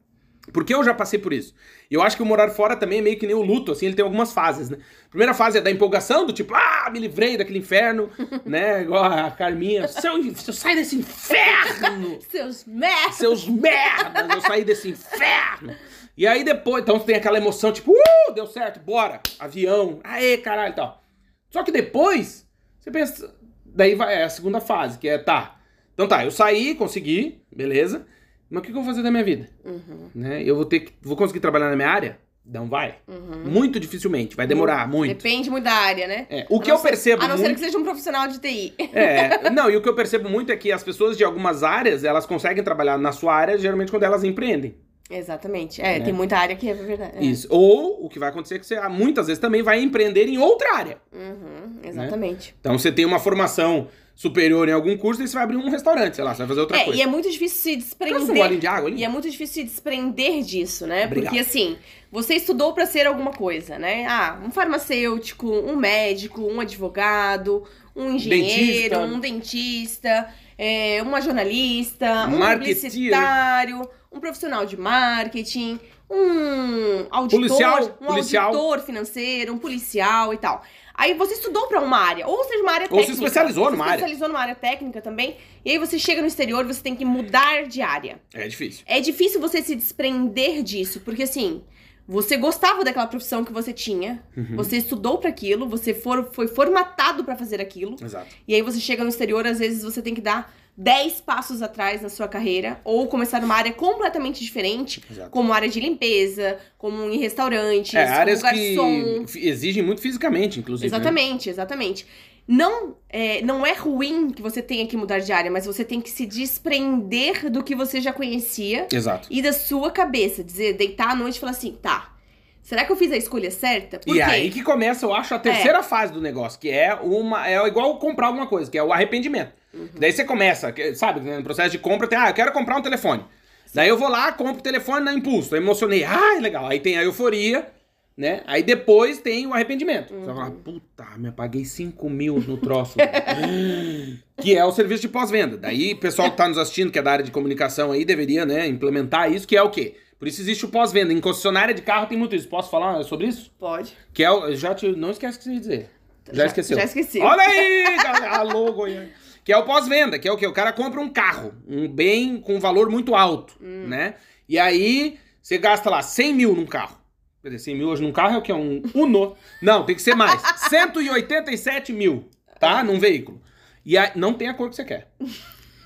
porque eu já passei por isso. E eu acho que o morar fora também é meio que nem o luto, assim, ele tem algumas fases, né? Primeira fase é da empolgação, do tipo, ah, me livrei daquele inferno, <laughs> né? Igual a Carminha, seu, seu sai desse inferno! <laughs> Seus merda! Seus merdas, eu saí desse inferno. E aí depois, então tem aquela emoção, tipo, uh, deu certo, bora, avião, aê, caralho e tal. Só que depois, você pensa, daí vai é a segunda fase, que é, tá, então tá, eu saí, consegui, beleza, mas o que que eu vou fazer da minha vida? Uhum. Né? Eu vou ter que, vou conseguir trabalhar na minha área? Não vai. Uhum. Muito dificilmente, vai demorar muito. Depende muito da área, né? É, o A que eu ser- percebo A não ser muito... que seja um profissional de TI. <laughs> É, não, e o que eu percebo muito é que as pessoas de algumas áreas, elas conseguem trabalhar na sua área, geralmente quando elas empreendem. Exatamente. É, É. tem muita área que é verdade. É. Isso. Ou o que vai acontecer é que você muitas vezes também vai empreender em outra área. Uhum, exatamente. Então você tem uma formação superior em algum curso e você vai abrir um restaurante, sei lá, você vai fazer outra É, coisa. e é muito difícil se um desprender. de água ali? E é muito difícil se desprender disso, né? Obrigado. Porque assim, você estudou pra ser alguma coisa, né? Ah, um farmacêutico, um médico, um advogado, um engenheiro, Dentista. um dentista, é, uma jornalista, um publicitário, um profissional de marketing, um auditor, Policial, um policial. auditor financeiro, um policial e tal. Aí você estudou pra uma área, ou seja, uma área Ou se técnica. especializou Você numa se área. especializou numa área técnica também. E aí você chega no exterior, você tem que mudar de área. É difícil. É difícil você se desprender disso, porque assim, você gostava daquela profissão que você tinha, Uhum. você estudou pra aquilo, você for, foi formatado pra fazer aquilo, Exato. e aí você chega no exterior, às vezes você tem que dar 10 passos atrás na sua carreira, ou começar numa área completamente diferente, Exato. como área de limpeza, como em restaurantes, É, áreas que garçom. fi- exigem muito fisicamente, inclusive. né? Exatamente, exatamente. Não é, não é ruim que você tenha que mudar de área, mas você tem que se desprender do que você já conhecia Exato. e da sua cabeça. Dizer, deitar à noite e falar assim, tá, será que eu fiz a escolha certa? Por E quê? aí que começa, eu acho, a terceira fase do negócio, que é uma. É igual comprar alguma coisa, que é o arrependimento. Uhum. Daí você começa, sabe, no processo de compra tem, ah, eu quero comprar um telefone. Daí eu vou lá, compro o telefone na impulso. Eu emocionei, ah, legal. Aí tem a euforia, né? Aí depois tem o arrependimento. Você vai falar, puta, me paguei 5 mil no troço. <laughs> que é o serviço de pós-venda. Daí o pessoal que tá nos assistindo, que é da área de comunicação aí, deveria, né, implementar isso, que é o quê? Por isso existe o pós-venda. Em concessionária de carro tem muito isso. Posso falar sobre isso? Pode. Que é o. Já te, não esquece o que você ia dizer. Já, Já- esqueceu. já esqueci. Olha aí, galera. Alô, Goiânia. Que é o pós-venda, que é o quê? O cara compra um carro, um bem com valor muito alto, Hum. né? E aí você gasta lá 100 mil num carro. Quer dizer, 100 mil hoje num carro é o que? Um Uno. Não, tem que ser mais. <laughs> 187 mil, tá? Num veículo. E aí, não tem a cor que você quer.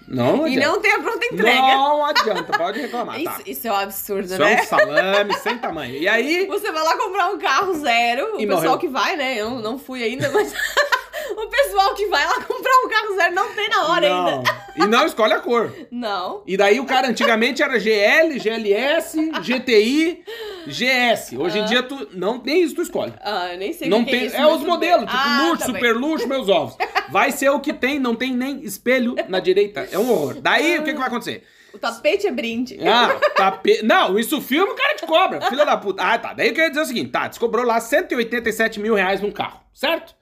Não <laughs> E adianta. não tem a pronta entrega. Não adianta, pode reclamar, Isso, tá? isso é um absurdo, Isso né? é um salame sem tamanho. E aí, Você vai lá comprar um carro zero, o E pessoal morreu. que vai, né? Eu não fui ainda, mas <laughs> o pessoal que vai lá <laughs> comprar um carro zero não tem na hora não. ainda. E não escolhe a cor. Não. E daí o cara antigamente era GL, GLS, GTI, GS. Hoje em dia tu não nem isso tu escolhe. Ah, eu nem sei Não que que tem, é, isso, é os modelos, tipo Ah, luxo, tá bem. super luxo, meus ovos. <laughs> Vai ser o que tem, não tem nem espelho na direita. É um horror. Daí o que, que vai acontecer? O tapete é brinde. Ah, <laughs> tape... Não, isso filma o cara te cobra, filha da puta. Ah, tá. Daí eu queria dizer o seguinte: tá, descobrou lá 187 mil reais num carro, certo?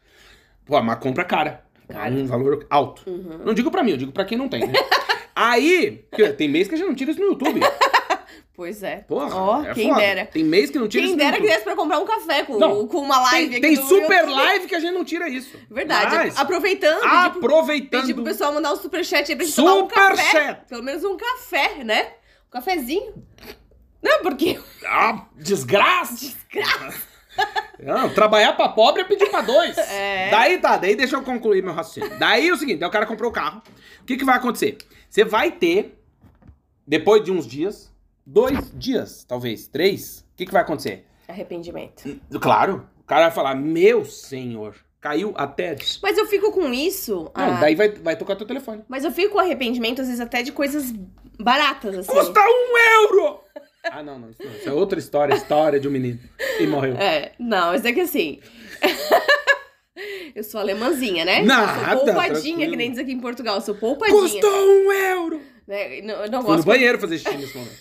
Pô, uma compra cara. Cara. Um valor alto. Uhum. Não digo pra mim, eu digo pra quem não tem, né? <laughs> Aí, tem mês que a gente não tira isso no YouTube. <laughs> Pois é. Porra, Ó, é quem foda. dera. Tem mês que não tira Quem isso no dera que desse pra comprar um café com, Não, com uma live Tem, aqui tem super live que a gente não tira isso. Verdade. Mas, Aproveitando, aproveitando. pedir pro pessoal mandar um superchat aí pra gente tomar um café. Pelo menos um café, né? Um cafezinho. Não, porque... Ah, desgraça! <laughs> Não, trabalhar pra pobre é pedir pra dois. <laughs> É. Daí tá, daí deixa eu concluir meu raciocínio. Daí é o seguinte, daí o cara comprou o carro. O que que vai acontecer? Você vai ter, depois de uns dias, dois dias, talvez, três, o que que vai acontecer? Arrependimento. Claro, o cara vai falar, meu senhor, caiu até... Mas eu fico com isso... Não, daí vai, vai tocar teu telefone. Mas eu fico com arrependimento, às vezes, até de coisas baratas, assim. Custa um euro! Ah, não, não, isso não. Isso é outra história, história de um menino. E morreu. É, não, mas é que assim. <laughs> eu sou alemãzinha, né? Nada, eu sou poupadinha, tranquilo. que nem diz aqui em Portugal. Eu sou poupadinha. Custou um euro! Né? Não, eu não Fui no gosto. banheiro fazer xixi nesse momento.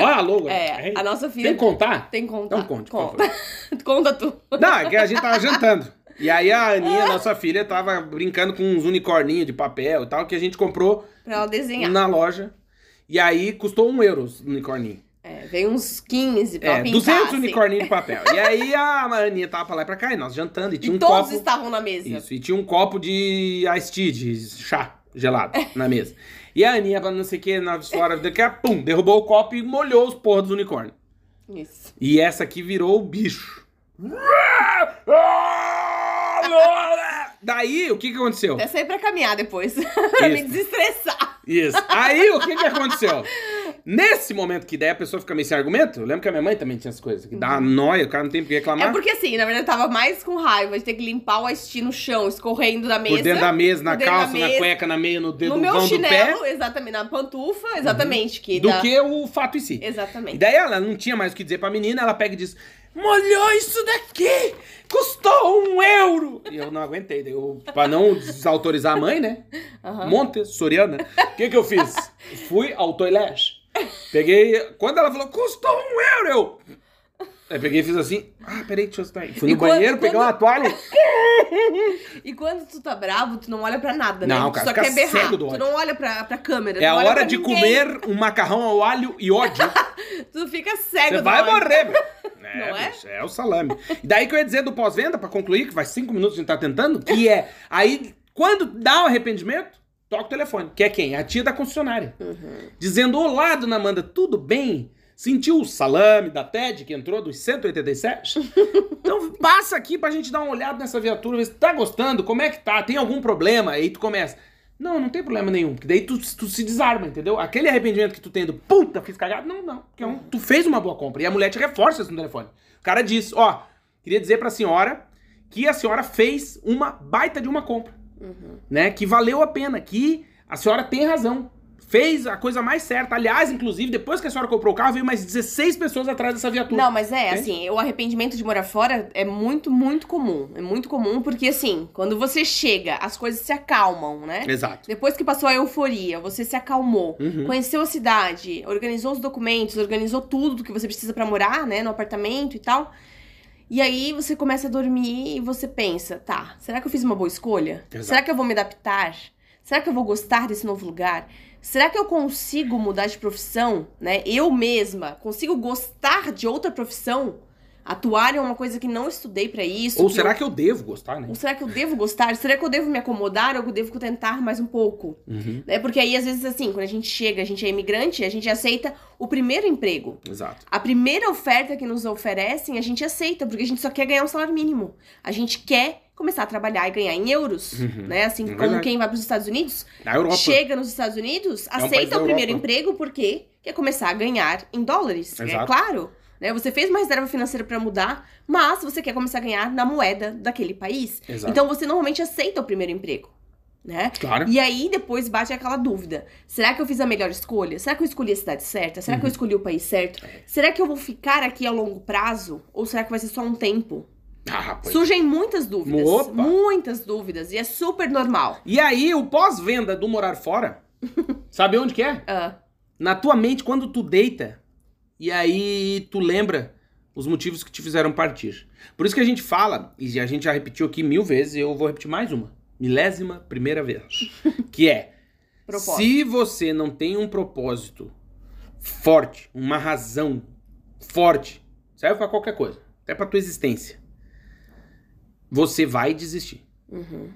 Ó, alô, <laughs> É, a nossa filha. Tem que contar? Tem que contar. Então conte, Conta. <laughs> Conta tu. Não, é que a gente tava jantando. E aí a Aninha, nossa filha, tava brincando com uns unicórninhos de papel e tal, que a gente comprou Pra ela desenhar. na loja. E aí custou um euro o unicórnio. É, veio uns 15 pra É, pintar. 200 assim. unicórnios de papel. E aí <laughs> a Aninha tava pra lá e pra cá, e nós jantando, e tinha E um todos copo... estavam na mesa. Isso, e tinha um copo de iced tea, de chá gelado <laughs> na mesa. E a Aninha, pra não sei o que, na fora, daqui a pum, derrubou o copo e molhou os porra dos unicórnios. Isso. E essa aqui virou o bicho. Daí, o que que aconteceu? Até sair pra caminhar depois. <laughs> pra me desestressar. Isso. Aí, o que que aconteceu? Nesse momento que daí a pessoa fica meio sem argumento, eu lembro que a minha mãe também tinha essas coisas, que dá uma noia, o cara não tem por que reclamar. É porque assim, na verdade, eu tava mais com raiva de ter que limpar o Asti no chão, escorrendo da mesa. Por dentro da mesa, na da calça, na mesa, cueca, na meia, no dedo No meu do chinelo, pé, exatamente, na pantufa, exatamente. Que do dá- que o fato em si. E Exatamente. daí ela não tinha mais o que dizer pra menina, ela pega e diz: Molhou isso daqui! Custou um euro! E eu não aguentei. daí Eu, pra não desautorizar a mãe, né? <laughs> Aham. Montessoriana. O que que eu fiz? Fui ao toilette. Peguei. Quando ela falou, custou um euro, eu. Aí peguei e fiz assim. Ah, peraí, deixa eu estar aí. Fui E no quando- banheiro, peguei quando- uma toalha. <laughs> E quando tu tá bravo, tu não olha pra nada, né? Não, tu cara, só fica quer berrar. cego do Tu não olha pra, pra câmera. É tu a hora de ninguém. comer um macarrão ao alho e ódio. <laughs> Tu fica cego Você vai ódio. morrer, meu. <laughs> É, Não é? bicho, é o salame. E daí que eu ia dizer do pós-venda, pra concluir, que faz cinco minutos que a gente tá tentando, que é, aí, quando dá o arrependimento, toca o telefone. Que é quem? A tia da concessionária. Uhum. Dizendo, olá, dona Amanda, tudo bem? Sentiu o salame da TED que entrou dos 187? <laughs> então passa aqui pra gente dar uma olhada nessa viatura, ver se tá gostando, como é que tá, tem algum problema? Aí tu começa. Não, não tem problema nenhum. Porque daí tu, tu se desarma, entendeu? Aquele arrependimento que tu tem do puta, fiz cagado. Não, não. Porque é um- tu fez uma boa compra. E a mulher te reforça isso no telefone. O cara diz: Ó, queria dizer pra senhora que a senhora fez uma baita de uma compra. Né? Que valeu a pena. Que a senhora tem razão. Fez a coisa mais certa. Aliás, inclusive, depois que a senhora comprou o carro, veio mais 16 pessoas atrás dessa viatura. Não, mas é, Entende? assim, o arrependimento de morar fora é muito, muito comum. É muito comum porque, assim, quando você chega, as coisas se acalmam, né? Exato. Depois que passou a euforia, você se acalmou, Uhum. conheceu a cidade, organizou os documentos, organizou tudo que você precisa pra morar, né, no apartamento e tal. E aí você começa a dormir e você pensa, tá, será que eu fiz uma boa escolha? Exato. Será que eu vou me adaptar? Será que eu vou gostar desse novo lugar? Será que eu consigo mudar de profissão, né? Eu mesma consigo gostar de outra profissão? Atuar é uma coisa que não estudei pra isso. Ou que será eu- que eu devo gostar, né? ou será que eu devo gostar? Será que eu devo me acomodar ou eu devo tentar mais um pouco? Uhum. Né? Porque aí, às vezes, assim, quando a gente chega, a gente é imigrante, a gente aceita o primeiro emprego. Exato. A primeira oferta que nos oferecem, a gente aceita, porque a gente só quer ganhar um salário mínimo. A gente quer começar a trabalhar e ganhar em euros, Uhum. né? Assim É como verdade. quem vai para os Estados Unidos, Na Europa. chega nos Estados Unidos, um país aceita da o primeiro emprego porque quer começar a ganhar em dólares. É Exato. claro. Né? Você fez uma reserva financeira para mudar, mas você quer começar a ganhar na moeda daquele país. Exato. Então você normalmente aceita o primeiro emprego. Né? Claro. E aí depois bate aquela dúvida: será que eu fiz a melhor escolha? Será que eu escolhi a cidade certa? Será que Uhum. eu escolhi o país certo? Será que eu vou ficar aqui a longo prazo? Ou será que vai ser só um tempo? Ah. Surgem muitas dúvidas. Opa! Muitas dúvidas. E é super normal. E aí, o pós-venda do morar fora, <laughs> sabe onde que é? Ah, Na tua mente, quando tu deita, e aí tu lembra os motivos que te fizeram partir. Por isso que a gente fala, e a gente já repetiu aqui mil vezes, e eu vou repetir mais uma. Milésima primeira vez. <laughs> Que é, se você não tem um propósito forte, uma razão forte, serve pra qualquer coisa, até pra tua existência, você vai desistir. Uhum.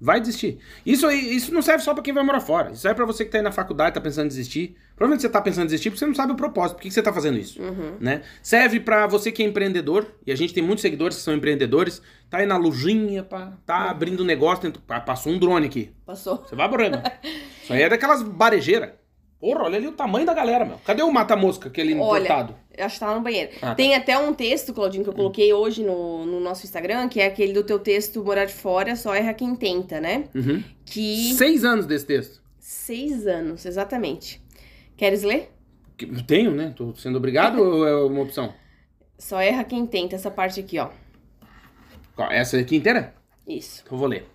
Vai desistir. Isso, isso não serve só pra quem vai morar fora. Isso serve pra você que tá aí na faculdade, tá pensando em desistir. Provavelmente você tá pensando em desistir porque você não sabe o propósito. Por que que você tá fazendo isso? Uhum. Né? Serve pra você que é empreendedor. E a gente tem muitos seguidores que são empreendedores. Tá aí na lojinha, pá, tá abrindo um negócio. Dentro, pá, passou um drone aqui. Passou. Você vai morando. Isso aí é daquelas barejeiras. Porra, olha ali o tamanho da galera, meu. Cadê o mata-mosca, aquele Olha, importado? Acho que tá lá no banheiro. Ah, tá. Tem até um texto, Claudinho, que eu coloquei hoje no, no nosso Instagram, que é aquele do teu texto Morar de Fora, só erra quem tenta, né? Uhum. Que. Seis anos desse texto. Seis anos, exatamente. Queres ler? Tenho, né? Tô sendo obrigado ou é uma opção? Só erra quem tenta, essa parte aqui, ó. Essa aqui inteira? Isso. Então eu vou ler.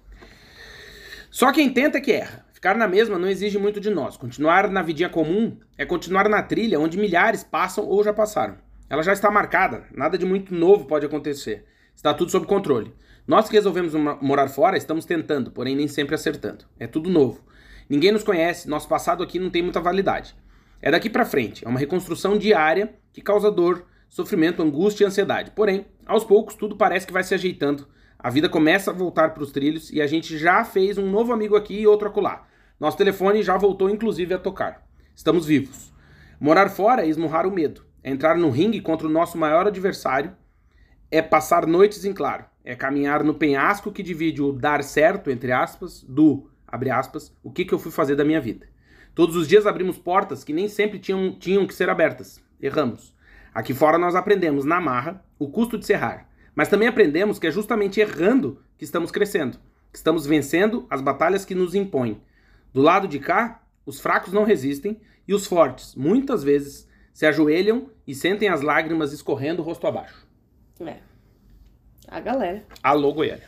Só quem tenta que erra. Ficar na mesma não exige muito de nós. Continuar na vidinha comum é continuar na trilha onde milhares passam ou já passaram. Ela já está marcada, nada de muito novo pode acontecer. Está tudo sob controle. Nós que resolvemos morar fora estamos tentando, porém nem sempre acertando. É tudo novo. Ninguém nos conhece, nosso passado aqui não tem muita validade. É daqui pra frente, é uma reconstrução diária que causa dor, sofrimento, angústia e ansiedade. Porém, aos poucos tudo parece que vai se ajeitando. A vida começa a voltar pros trilhos e a gente já fez um novo amigo aqui e outro acolá. Nosso telefone já voltou inclusive a tocar. Estamos vivos. Morar fora é esmurrar o medo. É entrar no ringue contra o nosso maior adversário. É passar noites em claro. É caminhar no penhasco que divide o dar certo, entre aspas, do, abre aspas, o que, que eu fui fazer da minha vida. Todos os dias abrimos portas que nem sempre tinham, tinham que ser abertas. Erramos. Aqui fora nós aprendemos na marra o custo de serrar. Mas também aprendemos que é justamente errando que estamos crescendo, que estamos vencendo as batalhas que nos impõem. Do lado de cá, os fracos não resistem e os fortes, muitas vezes, se ajoelham e sentem as lágrimas escorrendo rosto abaixo. É. A galera. Alô, Goiânia.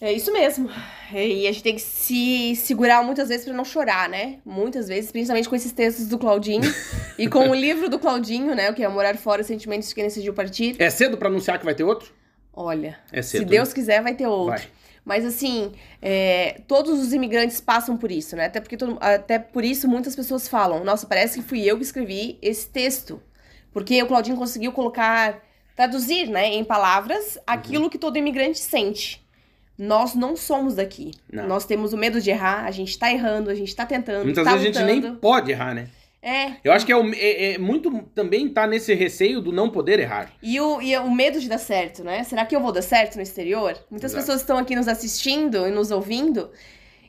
É isso mesmo. E a gente tem que se segurar muitas vezes para não chorar, né? Muitas vezes, principalmente com esses textos do Claudinho <laughs> e com o livro do Claudinho, né? O que é Morar Fora, Sentimentos de Quem Decidiu Partir. É cedo para anunciar que vai ter outro? Olha, É cedo. se Deus quiser, vai ter outro. Vai. Mas assim, é, todos os imigrantes passam por isso, né? Até, porque todo- até por isso muitas pessoas falam: nossa, parece que fui eu que escrevi esse texto. Porque o Claudinho conseguiu colocar, traduzir, né, em palavras Uhum. aquilo que todo imigrante sente. Nós não somos daqui. Não. Nós temos o medo de errar, a gente tá errando, a gente tá tentando. Muitas tá vezes a gente nem lutando. pode errar, né? É. Eu acho que é, o- é- é muito também tá nesse receio do não poder errar. E o, e o medo de dar certo, né? Será que eu vou dar certo no exterior? Muitas Exato. pessoas estão aqui nos assistindo e nos ouvindo,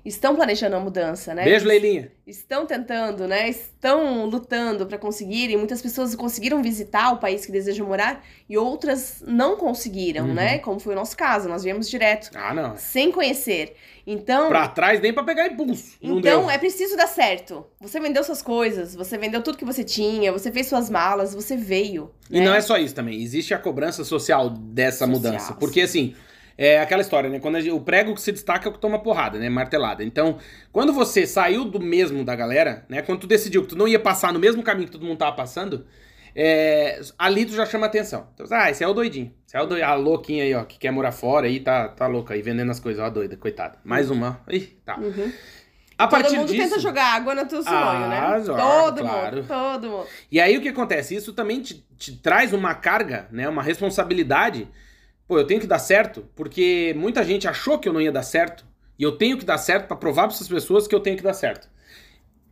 estão planejando a mudança, né? Beijo, Leilinha. Estão tentando, né? Estão lutando para conseguirem. Muitas pessoas conseguiram visitar o país que desejam morar e outras não conseguiram, Uhum. né? Como foi o nosso caso, nós viemos direto, Ah, não. sem conhecer. Então, Pra trás nem pra pegar impulso. então é preciso dar certo. Você vendeu suas coisas, você vendeu tudo que você tinha, você fez suas malas, você veio. E né? não é só isso também. Existe a cobrança social dessa Social, mudança. Porque, assim, é aquela história, né? Quando gente- o prego que se destaca é o que toma porrada, né? Martelada. Então, quando você saiu do mesmo da galera, né? Quando tu decidiu que tu não ia passar no mesmo caminho que todo mundo tava passando, é, ali tu já chama atenção. Então, ah, esse é o doidinho. Esse é o doidinho. A louquinha aí, ó, que quer morar fora aí, tá, tá louca aí, vendendo as coisas. Ó, a doida, coitada. Mais uma. Ih, tá. Uhum. A partir todo mundo disso... tenta jogar água no teu sonho, Ah, né? todo claro. mundo, todo mundo. E aí o que acontece? Isso também te, te traz uma carga, né? Uma responsabilidade. Pô, eu tenho que dar certo, porque muita gente achou que eu não ia dar certo. E eu tenho que dar certo pra provar pra essas pessoas que eu tenho que dar certo.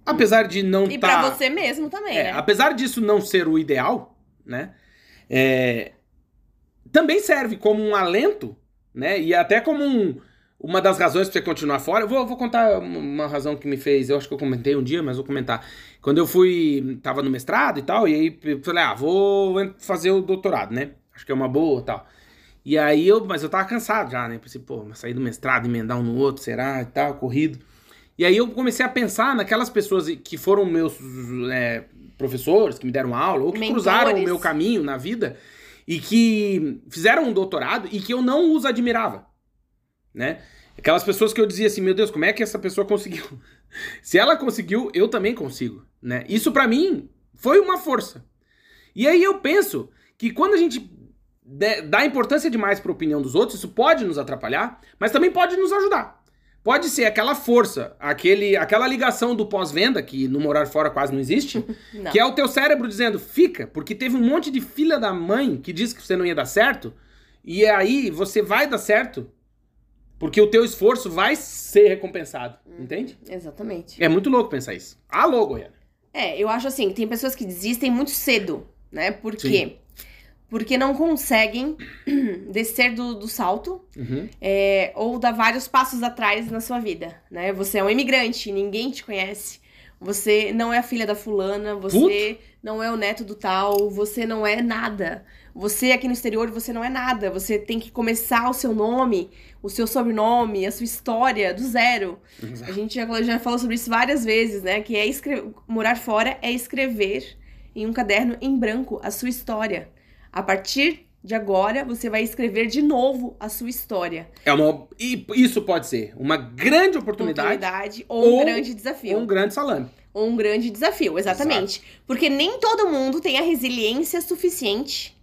Apesar de não E tá... pra você mesmo também, É, né? apesar disso não ser o ideal, né? é, também serve como um alento, né? E até como um- uma das razões pra você continuar fora. Eu vou, vou contar uma- razão que me fez. Eu acho que eu comentei um dia, mas vou comentar. Quando eu fui. Tava no mestrado e tal, e aí falei, ah, vou fazer o doutorado, né? Acho que é uma boa e tal. E aí eu. Mas eu tava cansado já, né? Pensei, pô, mas sair do mestrado, emendar um no outro, será? E tal, corrido. E aí eu comecei a pensar naquelas pessoas que foram meus é, professores, que me deram aula, ou que Mentores. cruzaram o meu caminho na vida e que fizeram um doutorado e que eu não os admirava, né? Aquelas pessoas que eu dizia assim, meu Deus, como é que essa pessoa conseguiu? <laughs> Se ela conseguiu, eu também consigo, né? Isso pra mim foi uma força. E aí eu penso que quando a gente dá importância demais pra opinião dos outros, isso pode nos atrapalhar, mas também pode nos ajudar. Pode ser aquela força, aquele, aquela ligação do pós-venda, que no morar fora quase não existe, <laughs> Não. que é o teu cérebro dizendo, fica, porque teve um monte de filha da mãe que disse que você não ia dar certo, e aí você vai dar certo, porque o teu esforço vai ser recompensado, entende? Exatamente. É muito louco pensar isso. Alô, Goiânia. É, eu acho assim, tem pessoas que desistem muito cedo, né? Por Sim. Porque não conseguem <clears throat> descer do, do salto Uhum. é, ou dar vários passos atrás na sua vida, né? Você é um imigrante, ninguém te conhece. Você não é a filha da fulana, você não é o neto do tal, você não é nada. Você aqui no exterior, você não é nada. Você tem que começar o seu nome, o seu sobrenome, a sua história do zero. A gente já, já falou sobre isso várias vezes, né? Que é escre- morar fora é escrever em um caderno em branco a sua história. A partir de agora, você vai escrever de novo a sua história. É uma. E isso pode ser uma grande oportunidade, Oportunidade ou um ou- grande desafio. ou um grande salame. Ou um grande desafio, exatamente. Porque nem todo mundo tem a resiliência suficiente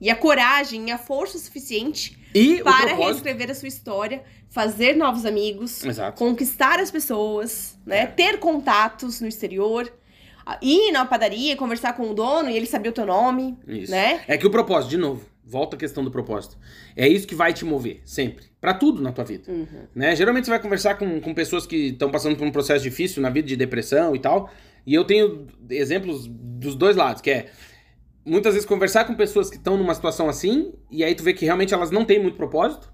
e a coragem e a força suficiente E para reescrever a sua história, fazer novos amigos, Exato. conquistar as pessoas, né? Ter contatos no exterior, ir na padaria, conversar com o dono e ele saber o teu nome, Isso. né? É que o propósito, de novo, volta a questão do propósito. É isso que vai te mover, sempre. Pra tudo na tua vida. Uhum. Né? Geralmente você vai conversar com, com pessoas que estão passando por um processo difícil na vida de depressão e tal. E eu tenho exemplos dos dois lados, que é muitas vezes conversar com pessoas que estão numa situação assim, e aí tu vê que realmente elas não têm muito propósito,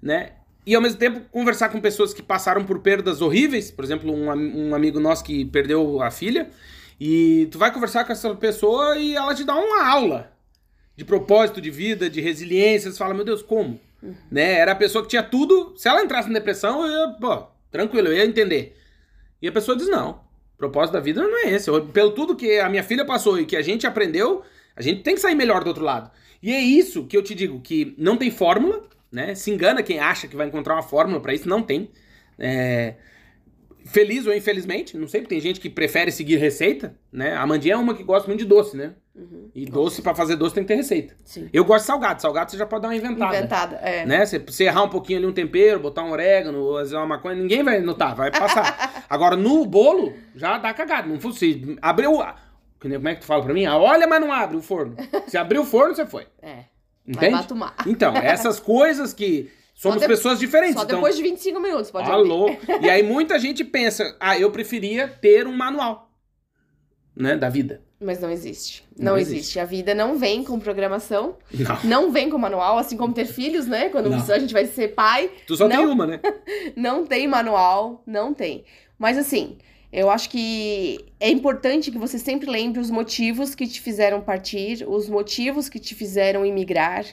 né? E ao mesmo tempo conversar com pessoas que passaram por perdas horríveis, por exemplo, um, um amigo nosso que perdeu a filha, e tu vai conversar com essa pessoa e ela te dá uma aula de propósito de vida, de resiliência, você fala, meu Deus, como? Né? Era a pessoa que tinha tudo, se ela entrasse em depressão, eu ia, pô, tranquilo, eu ia entender. E a pessoa diz, não, o propósito da vida não é esse. Eu- Pelo tudo que a minha filha passou e que a gente aprendeu, a gente tem que sair melhor do outro lado. E é isso que eu te digo, que não tem fórmula, né? Se engana quem acha que vai encontrar uma fórmula pra isso, não tem. É, Feliz ou infelizmente, não sei, porque tem gente que prefere seguir receita, né? A Mandinha é uma que gosta muito de doce, né? Uhum. E doce, pra fazer doce, tem que ter receita. Sim. Eu gosto de salgado. Salgado você já pode dar uma inventada. Inventada, é. Né? Você, você errar um pouquinho ali um tempero, botar um orégano, fazer uma maconha, ninguém vai notar, vai passar. <laughs> Agora, no bolo, já dá cagado. Não fosse. Abriu. Como é que tu fala pra mim? Ah, olha, mas não abre o forno. Se abrir o forno, você foi. É. Vai Entende? batumar. Então, <laughs> essas coisas que. Somos de- pessoas diferentes. Só então, depois de 25 minutos, pode. Alô? E aí muita gente pensa, ah, eu preferia ter um manual, né, da vida. Mas não existe. Não Não, existe. existe. A vida não vem com programação, Não. não vem com manual, assim como ter filhos, né? Quando Não. a gente vai ser pai, Tu só tem Não. uma, né? <laughs> não tem manual, não tem. Mas assim, eu acho que é importante que você sempre lembre os motivos que te fizeram partir, os motivos que te fizeram imigrar.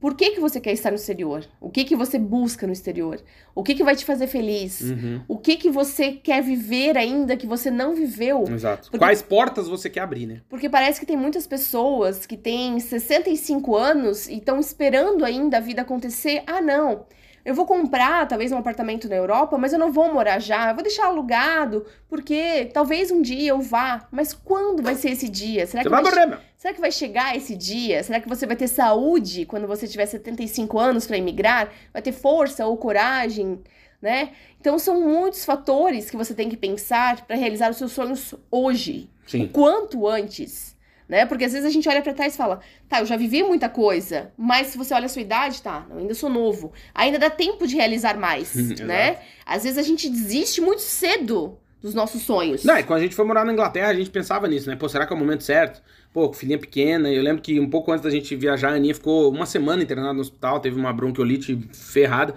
Por que, que você quer estar no exterior? O que, que você busca no exterior? O que, que vai te fazer feliz? Uhum, O que, que você quer viver ainda que você não viveu? exato. Porque- Quais portas você quer abrir, né? Porque parece que tem muitas pessoas que têm 65 anos e estão esperando ainda a vida acontecer. Ah, não. Eu vou comprar talvez um apartamento na Europa, mas eu não vou morar já. Eu vou deixar alugado, porque talvez um dia eu vá. Mas quando vai ser esse dia? Será Você que vai morrer, meu. Será que vai chegar esse dia? Será que você vai ter saúde quando você tiver 75 anos para emigrar? Vai ter força ou coragem, né? Então são muitos fatores que você tem que pensar para realizar os seus sonhos hoje o Sim. quanto antes, né? Porque às vezes a gente olha pra trás e fala, tá, eu já vivi muita coisa, mas se você olha a sua idade, tá, eu ainda sou novo, ainda dá tempo de realizar mais, <laughs> né? Às vezes a gente desiste muito cedo dos nossos sonhos. Não, e quando a gente foi morar na Inglaterra, a gente pensava nisso, né? Pô, será que é o momento certo? Pô, com filhinha pequena. Eu lembro que um pouco antes da gente viajar, a Aninha ficou uma semana internada no hospital, teve uma bronquiolite ferrada.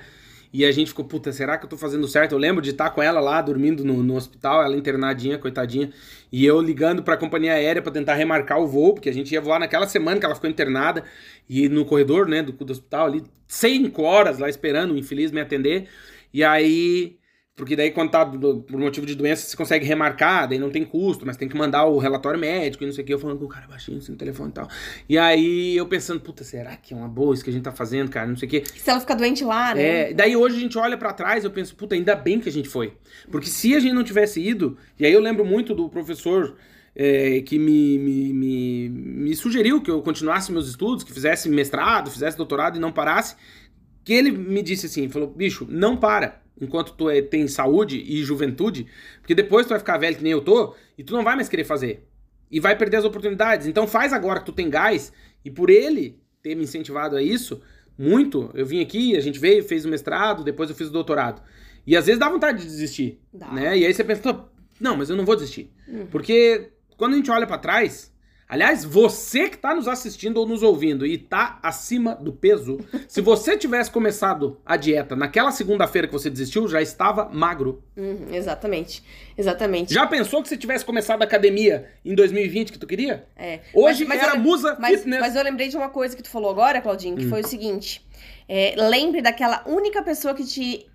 E a gente ficou, puta, será que eu tô fazendo certo? Eu lembro de estar com ela lá, dormindo no, no hospital, ela internadinha, coitadinha. E eu ligando pra companhia aérea pra tentar remarcar o voo, porque a gente ia voar naquela semana que ela ficou internada. E no corredor, né, do, do hospital ali, cinco horas lá esperando o infeliz me atender. E aí porque daí, quando tá do- por motivo de doença, você consegue remarcar, daí não tem custo, mas tem que mandar o relatório médico e não sei o que. Eu falando com o cara baixinho, assim, no telefone e tal. E aí eu pensando, puta, será que é uma boa isso que a gente tá fazendo, cara? Não sei o que. Se ela ficar doente lá, né? É, daí hoje a gente olha pra trás, eu penso, puta, ainda bem que a gente foi. Porque se a gente não tivesse ido, e aí eu lembro muito do professor é, que me, me, me, me sugeriu que eu continuasse meus estudos, que fizesse mestrado, fizesse doutorado e não parasse, que ele me disse assim, falou, bicho, não para enquanto tu é, tem saúde e juventude, porque depois tu vai ficar velho que nem eu tô, e tu não vai mais querer fazer. E vai perder as oportunidades. Então faz agora que tu tem gás, e por ele ter me incentivado a isso, muito, eu vim aqui, a gente veio, fez o mestrado, depois eu fiz o doutorado. E às vezes dá vontade de desistir, Dá. né? E aí você pensa, "Tô, não, mas eu não vou desistir. Uhum. Porque quando a gente olha pra trás, aliás, você que tá nos assistindo ou nos ouvindo e tá acima do peso, se você tivesse começado a dieta naquela segunda-feira que você desistiu, já estava magro. Uhum, exatamente. Exatamente. Já pensou que você tivesse começado a academia em 2020 que tu queria? É. Hoje Mas- mas era eu- musa Mas, fitness. mas eu lembrei de uma coisa que tu falou agora, Claudinho, Hum. que foi o seguinte. É, lembre daquela única pessoa que te,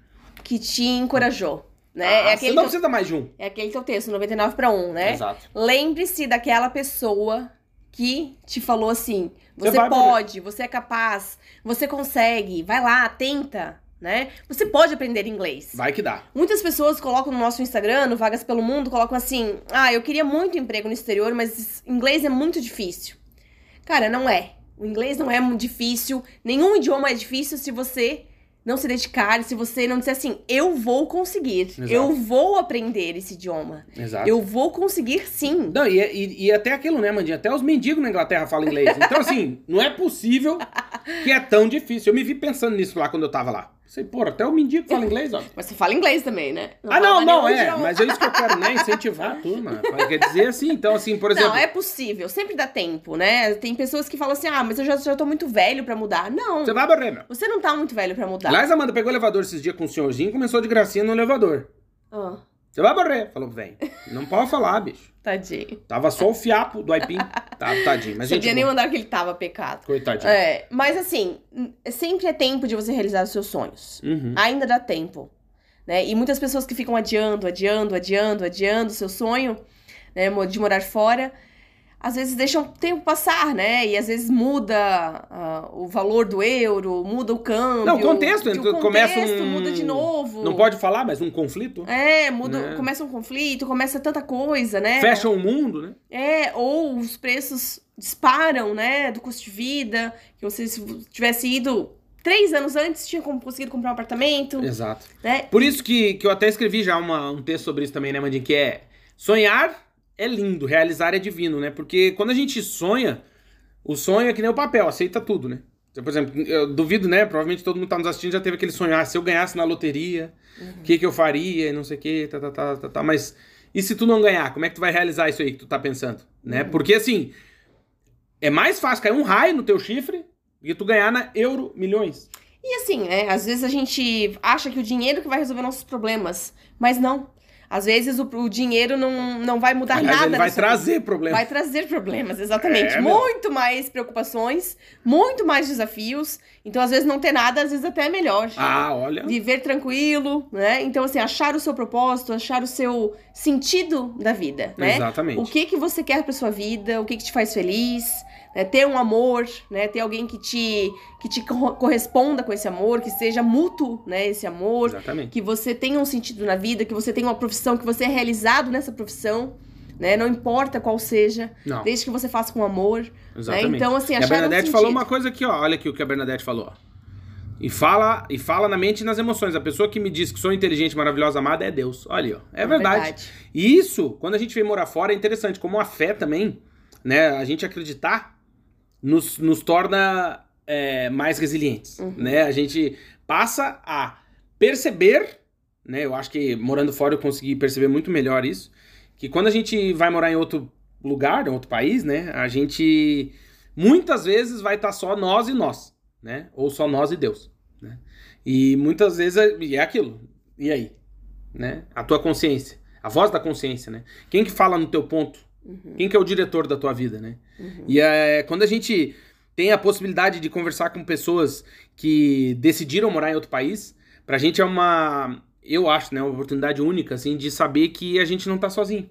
que te encorajou, né? Ah, é, você aquele não teu, precisa mais de um. é aquele teu texto, 99 para 1, né? Exato. Lembre-se daquela pessoa que te falou assim: Você você pode, você é capaz, você consegue, vai lá, tenta, né? Você pode aprender inglês. Vai que dá. Muitas pessoas colocam no nosso Instagram, no Vagas pelo Mundo, colocam assim: ah, eu queria muito emprego no exterior, mas inglês é muito difícil. Cara, não é. O inglês não é muito difícil, nenhum idioma é difícil se você não se dedicar, se você não disser assim, eu vou conseguir, Exato. eu vou aprender esse idioma, Exato. eu vou conseguir sim. Não, e, e, e até aquilo, né, Mandinha? Até os mendigos na Inglaterra falam inglês. Então, assim, não é possível que é tão difícil. Eu me vi pensando nisso lá quando eu tava lá. Sei, porra, até o mendigo fala <laughs> inglês, ó. Mas você fala inglês também, né? ah, não, fala não, nenhum é. Mas é isso que eu quero, né? <laughs> Incentivar a turma. Quer dizer assim, então, assim, por exemplo. Não, é possível, sempre dá tempo, né? Tem pessoas que falam assim, ah, mas eu já, já tô muito velho pra mudar. Não, Você vai morrer, meu. você não tá muito velho pra mudar. Aliás, Amanda pegou o elevador esses dias com o senhorzinho e começou de gracinha no elevador. Ah, Você vai morrer. Falou, vem. Não pode falar, bicho. tadinho. Tava só o fiapo do aipim. Tá, tadinho. Mas, gente, Sabia nem mandar que ele tava pecado. coitadinho. É, mas assim, sempre é tempo de você realizar os seus sonhos. Uhum. Ainda dá tempo. Né? E muitas pessoas que ficam adiando, adiando, adiando, adiando o seu sonho né, de morar fora, às vezes deixam o tempo passar, né? E às vezes muda uh, o valor do euro, muda o câmbio. Não, o contexto, o contexto começa um... muda de novo. Não pode falar, mas um conflito. É, muda, Né? começa um conflito, começa tanta coisa, né? Fecha o mundo, né? É, ou os preços disparam, né? Do custo de vida. Que você, se tivesse ido três anos antes, tinha conseguido comprar um apartamento, Exato. né? Por isso que, que eu até escrevi já uma- um texto sobre isso também, né, Mandinho? Que é sonhar é lindo, realizar é divino, né? Porque quando a gente sonha, o sonho é que nem o papel, aceita tudo, né? Então, Por exemplo, eu duvido, né? Provavelmente todo mundo que tá nos assistindo já teve aquele sonhar. Se eu ganhasse na loteria, o que, que eu faria? E não sei o que, tá, tá, tá, tá, tá. Mas e se tu não ganhar? Como é que tu vai realizar isso aí que tu tá pensando? Né? Porque assim, é mais fácil cair um raio no teu chifre do que tu ganhar na euro milhões. E assim, né? Às vezes a gente acha que o dinheiro que vai resolver nossos problemas, mas não. Às vezes o, o dinheiro não, não vai mudar Aliás, nada. ele vai trazer vida. problemas. Vai trazer problemas, exatamente. É, meu. muito mais preocupações, muito mais desafios. Então, às vezes, não ter nada, às vezes até é melhor. Ah, olha. Viver tranquilo, né? Então, assim, achar o seu propósito, achar o seu sentido da vida, né? Exatamente. O que que você quer pra sua vida, o que que te faz feliz, né? ter um amor, né? Ter alguém que te, que te co- corresponda com esse amor, que seja mútuo, né? Esse amor, Exatamente. que você tenha um sentido na vida, que você tenha uma profissão, que você é realizado nessa profissão, né? Não importa qual seja, Não, desde que você faça com amor, né? exatamente. Então, assim, E a achar um Bernadette sentido. falou uma coisa aqui, ó. Olha aqui o que a Bernadette falou. E fala, e fala na mente e nas emoções. A pessoa que me diz que sou inteligente, maravilhosa, amada é Deus. Olha aí, ó. É verdade. E isso, quando a gente vem morar fora, é interessante. Como a fé também, né? A gente acreditar nos, nos torna é, mais resilientes, Uhum. né? A gente passa a perceber, né? Eu acho que morando fora eu consegui perceber muito melhor isso. Que quando a gente vai morar em outro lugar, em outro país, né? A gente muitas vezes vai estar só nós e nós, né? Ou só nós e Deus, né? E muitas vezes é, é aquilo. E aí? Né? A tua consciência. A voz da consciência, né? Quem que fala no teu ponto? Uhum, Quem que é o diretor da tua vida, né? uhum. E é, quando a gente tem a possibilidade de conversar com pessoas que decidiram morar em outro país, pra gente é uma, eu acho, né, uma oportunidade única, assim, de saber que a gente não tá sozinho,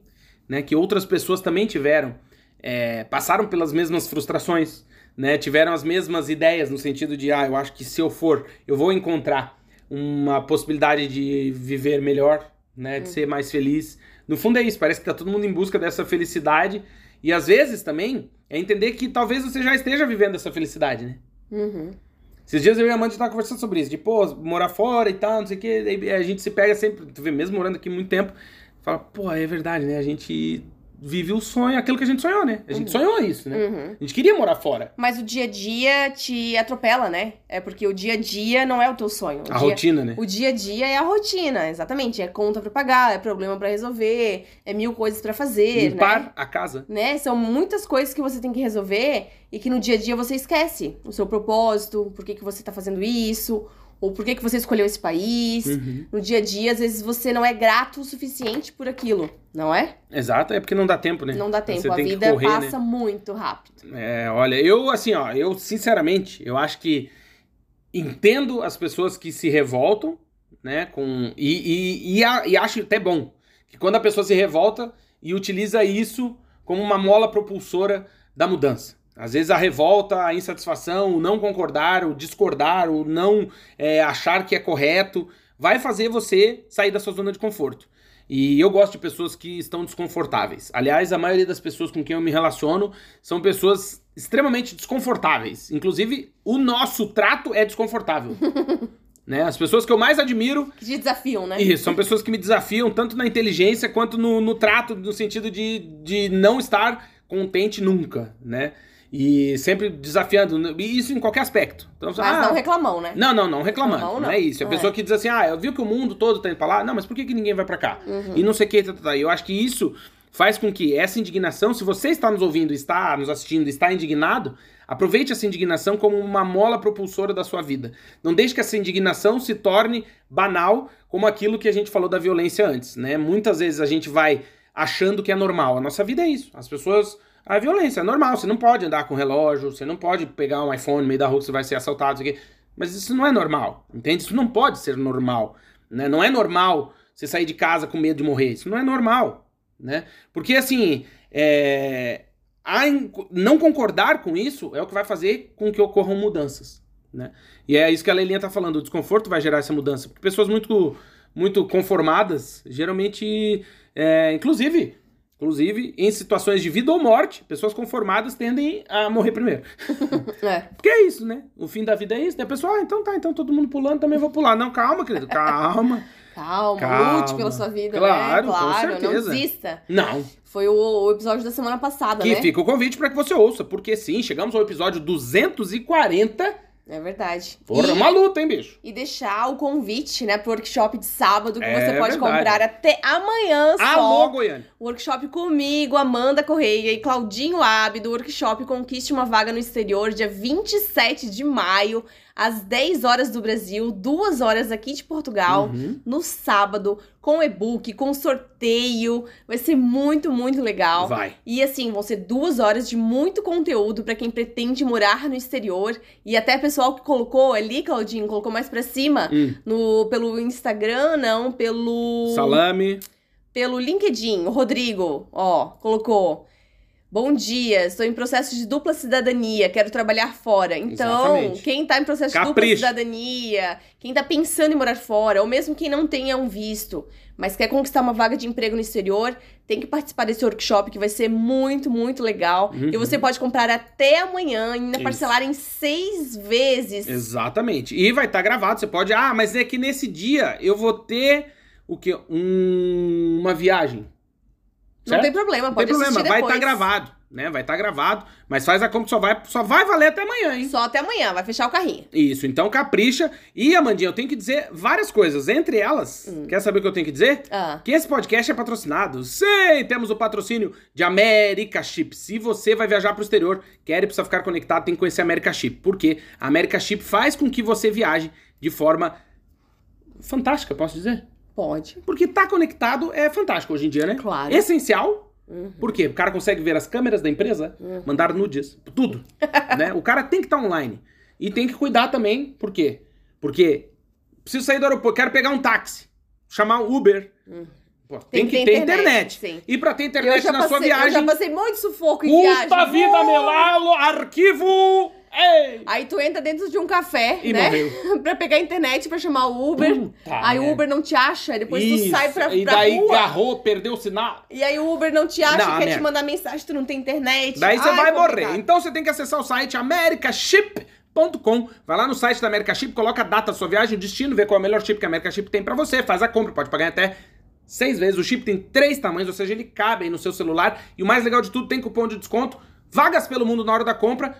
né? Que outras pessoas também tiveram, é, passaram pelas mesmas frustrações, né? Tiveram as mesmas ideias no sentido de, ah, eu acho que se eu for, eu vou encontrar uma possibilidade de viver melhor, né? De ser mais feliz. No fundo é isso, parece que tá todo mundo em busca dessa felicidade. E às vezes também é entender que talvez você já esteja vivendo essa felicidade, né? Uhum. Esses dias eu e a Amanda tava conversando sobre isso, de pô, morar fora e tal, não sei o daí a gente se pega sempre, tu vê, mesmo morando aqui muito tempo, fala, pô, é verdade, né? A gente vive o sonho, aquilo que a gente sonhou, né? A gente sonhou isso, né? Uhum. A gente queria morar fora. Mas o dia a dia te atropela, né? É porque o dia a dia não é o teu sonho. O A dia... rotina, né? O dia a dia é a rotina, exatamente. É conta pra pagar, é problema pra resolver, é mil coisas pra fazer, Limpar né? a casa. né? São muitas coisas que você tem que resolver e que no dia a dia você esquece. O seu propósito, por que, que você tá fazendo isso, ou por que, que você escolheu esse país. Uhum. No dia a dia, às vezes você não é grato o suficiente por aquilo, não é? Exato, é porque não dá tempo, né? Não dá tempo. Você a vida correr, né? passa muito rápido. É, olha, eu assim, ó, eu sinceramente, eu acho que entendo as pessoas que se revoltam, né, com e, e, e, a- e acho até bom que quando a pessoa se revolta e utiliza isso como uma mola propulsora da mudança. Às vezes a revolta, a insatisfação, o não concordar, o discordar, o não é, achar que é correto, vai fazer você sair da sua zona de conforto. E eu gosto de pessoas que estão desconfortáveis. Aliás, a maioria das pessoas com quem eu me relaciono são pessoas extremamente desconfortáveis. Inclusive, o nosso trato é desconfortável. <laughs> né? As pessoas que eu mais admiro Que te desafiam, né? isso, são pessoas que me desafiam tanto na inteligência quanto no, no trato, no sentido de, de não estar contente nunca, né? E sempre desafiando, e isso em qualquer aspecto. Então, Mas ah, não reclamão, né? não, não, não reclamando. Não, Não, não. é isso. É a É. pessoa que diz assim: ah, eu vi que o mundo todo tá indo pra lá. Não, mas por que, que ninguém vai pra cá? Uhum. E não sei o que. Tá, tá, tá. Eu acho que isso faz com que essa indignação, se você está nos ouvindo, está nos assistindo, está indignado, aproveite essa indignação como uma mola propulsora da sua vida. Não deixe que essa indignação se torne banal, como aquilo que a gente falou da violência antes, né? Muitas vezes a gente vai achando que é normal. A nossa vida é isso. As pessoas. A violência é normal. Você não pode andar com relógio, você não pode pegar um iPhone no meio da rua você vai ser assaltado, isso. Mas isso não é normal, entende? Isso não pode ser normal, né? Não é normal você sair de casa com medo de morrer. Isso não é normal, né? Porque assim, é, não concordar com isso é o que vai fazer com que ocorram mudanças, né? E é isso que a Leilinha tá falando, o desconforto vai gerar essa mudança. Porque pessoas muito, muito conformadas, geralmente, é, inclusive, inclusive, em situações de vida ou morte, pessoas conformadas tendem a morrer primeiro. <laughs> É. Porque é isso, né? O fim da vida é isso. Daí a pessoa, ah, então tá, então todo mundo pulando, também vou pular. Não, calma, querido, calma. <laughs> Calma, Calma. lute pela sua vida, Claro, né? com Claro, não certeza. desista. Não, Foi o, o episódio da semana passada, que né? fica o convite pra que você ouça, porque sim, chegamos ao episódio 240. É verdade. Porra, E- uma luta, hein, bicho? E deixar o convite, né, pro workshop de sábado, que É você pode verdade. comprar até amanhã Alô, só. Goiânia. Workshop comigo, Amanda Correia e Claudinho Ab, do workshop Conquiste uma Vaga no Exterior, dia 27 de maio, às 10 horas do Brasil, 2 horas aqui de Portugal. Uhum. No sábado, com e-book, com sorteio. Vai ser muito, muito legal. Vai. E assim, vão ser duas horas de muito conteúdo pra quem pretende morar no exterior. E até pessoal que colocou ali, Claudinho, colocou mais pra cima, Hum. no, pelo Instagram, não, pelo. Salame. Pelo LinkedIn. O Rodrigo, ó, colocou. Bom dia, estou em processo de dupla cidadania, quero trabalhar fora. Então, Exatamente. quem tá em processo de dupla cidadania, quem tá pensando em morar fora, ou mesmo quem não tenha um visto, mas quer conquistar uma vaga de emprego no exterior, tem que participar desse workshop que vai ser muito, muito legal. Uhum. E você pode comprar até amanhã, ainda Isso. parcelar em seis vezes. Exatamente. E vai estar gravado. Você pode. Ah, mas é que nesse dia eu vou ter o quê? Um- uma viagem. Não Certo? tem problema, Não tem pode problema, vai estar depois. gravado, né? Vai estar gravado, mas faz a compra que só vai, só vai valer até amanhã, hein? Só até amanhã, vai fechar o carrinho. Isso, então capricha. E, Amandinha, eu tenho que dizer várias coisas. Entre elas, Hum. quer saber o que eu tenho que dizer? Ah, Que esse podcast é patrocinado. Sim, temos o patrocínio de America Chip. Se você vai viajar para o exterior, quer e precisa ficar conectado, tem que conhecer a America Chip. Por quê? A America Chip faz com que você viaje de forma fantástica, posso dizer? Pode. Porque tá conectado é fantástico hoje em dia, né? Claro. Essencial. Uhum. Por quê? O cara consegue ver as câmeras da empresa, Uhum. mandar nudes, tudo. <laughs> né? O cara tem que estar online. E tem que cuidar também, por quê? Porque preciso sair do aeroporto, quero pegar um táxi, chamar um Uber. Uhum. Pô, tem, que ter internet. Sim. E pra ter internet na passei, sua viagem, eu já passei muito sufoco em viagem. puta vida, Muito. meu alo, arquivo! Ei! Aí tu entra dentro de um café, E né? <laughs> pra pegar a internet pra chamar o Uber. Puta aí o. Uber não te acha, depois tu Isso, sai pra, E pra daí rua. garrou, perdeu o sinal. E aí o Uber não te acha, Não, quer te merda. mandar mensagem, tu não tem internet. Daí você Ai, vai complicado. morrer. Então você tem que acessar o site americaship.com. Vai lá no site da America Chip, coloca a data da sua viagem, o destino, vê qual é o melhor chip que a America Chip tem pra você, faz a compra, pode pagar até seis vezes. O chip tem três tamanhos, ou seja, ele cabe aí no seu celular. E o mais legal de tudo, tem cupom de desconto. Vagas pelo mundo na hora da compra.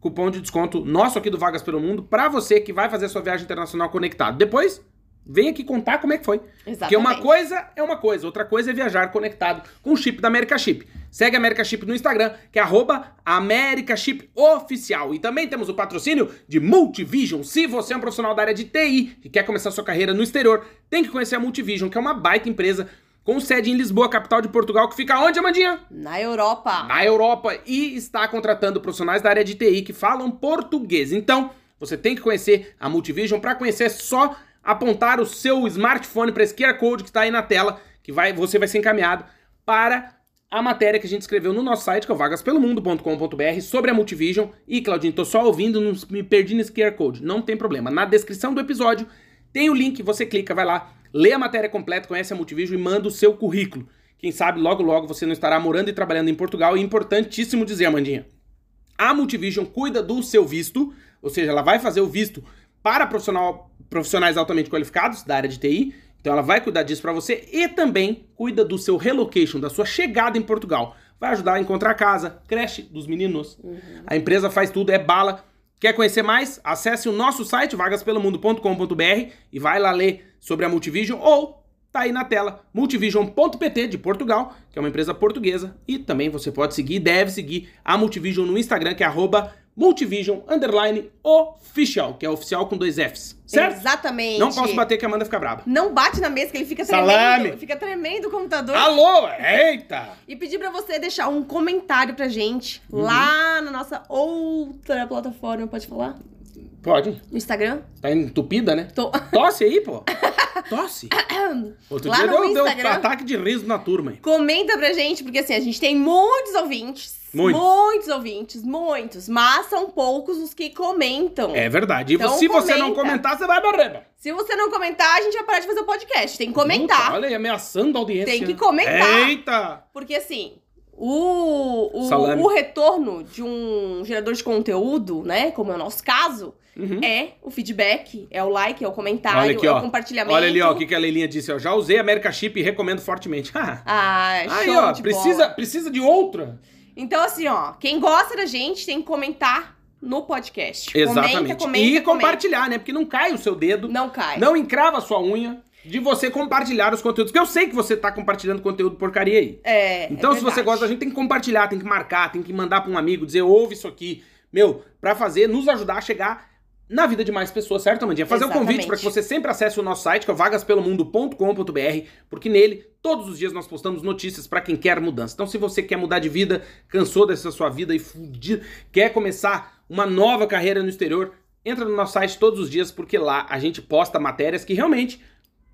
Cupom de desconto nosso aqui do Vagas pelo Mundo pra você que vai fazer sua viagem internacional conectado. Depois, vem aqui contar como é que foi. Porque Exatamente. uma coisa é uma coisa, outra coisa é viajar conectado com o chip da America Chip. Segue a America Chip no Instagram, que é arroba America Chip Oficial. E também temos o patrocínio de Multivision. Se você é um profissional da área de TI e quer começar sua carreira no exterior, tem que conhecer a Multivision, que é uma baita empresa com sede em Lisboa, capital de Portugal, que fica onde, Amandinha? Na Europa. na Europa e está contratando profissionais da área de TI que falam português. Então, você tem que conhecer a Multivision. Para conhecer, é só apontar o seu smartphone para esse QR Code que está aí na tela, que vai, você vai ser encaminhado para a matéria que a gente escreveu no nosso site, que é o vagaspelomundo.com.br, sobre a Multivision. E, Claudinho, tô só ouvindo, não me perdi nesse QR Code. Não tem problema. Na descrição do episódio tem o link, você clica, vai lá, lê a matéria completa, conhece a Multivision e manda o seu currículo. Quem sabe logo logo você não estará morando e trabalhando em Portugal. E importantíssimo dizer, Amandinha, a Multivision cuida do seu visto, ou seja, ela vai fazer o visto para profissionais altamente qualificados da área de TI. Então ela vai cuidar disso para você e também cuida do seu relocation, da sua chegada em Portugal. Vai ajudar a encontrar casa, creche dos meninos. A empresa faz tudo, é bala. Quer conhecer mais? Acesse o nosso site vagaspelomundo.com.br e vai lá ler sobre a Multivision ou tá aí na tela multivision.pt de Portugal, que é uma empresa portuguesa, e também você pode seguir, deve seguir a Multivision no Instagram, que é Multivision underline official, que é oficial com dois Fs, certo? Exatamente. Não posso bater que a Amanda fica brava. Não bate na mesa que ele fica tremendo. Salame. Fica tremendo o computador. Alô, eita! E pedir pra você deixar um comentário pra gente Uhum. lá na nossa outra plataforma, pode falar? Pode, No Instagram? tá entupida, né? Tô. Tosse aí, pô. <laughs> Tosse. <coughs> Outro Lá dia no deu, deu Instagram. ataque de riso na turma. hein? Comenta pra gente, porque assim, a gente tem muitos ouvintes. Muitos. Muitos ouvintes, muitos. Mas são poucos os que comentam. É verdade. E Então se você não comenta. comentar, você vai morrer. Se você não comentar, a gente vai parar de fazer o podcast. Tem que comentar. Puta, olha aí, ameaçando a audiência. Tem que comentar. Eita! Porque assim, o, o, Salame. o retorno de um gerador de conteúdo, né? Como é o nosso caso, Uhum. é o feedback, é o like, é o comentário, aqui, é ó. o compartilhamento. Olha ali, ó, o que, que a Leilinha disse. Ó. Já usei a America Chip e recomendo fortemente. <laughs> Ah, Aí, show ó, de precisa, bola. precisa de outra. Então, assim, ó, quem gosta da gente tem que comentar no podcast. Exatamente. Comenta, comenta, e comenta. compartilhar, né? Porque não cai o seu dedo, Não cai. não encrava a sua unha de você compartilhar os conteúdos. Porque eu sei que você tá compartilhando conteúdo porcaria aí. É. Então, é se você gosta da gente, tem que compartilhar, tem que marcar, tem que mandar pra um amigo, dizer, ouve isso aqui. Meu, pra fazer, nos ajudar a chegar na vida de mais pessoas, certo, Amandinha? Fazer um Exatamente. convite para que você sempre acesse o nosso site, que é vagaspelomundo.com.br, porque nele, todos os dias, nós postamos notícias pra quem quer mudança. Então, se você quer mudar de vida, cansou dessa sua vida e fudido, quer começar uma nova carreira no exterior, entra no nosso site todos os dias, porque lá a gente posta matérias que realmente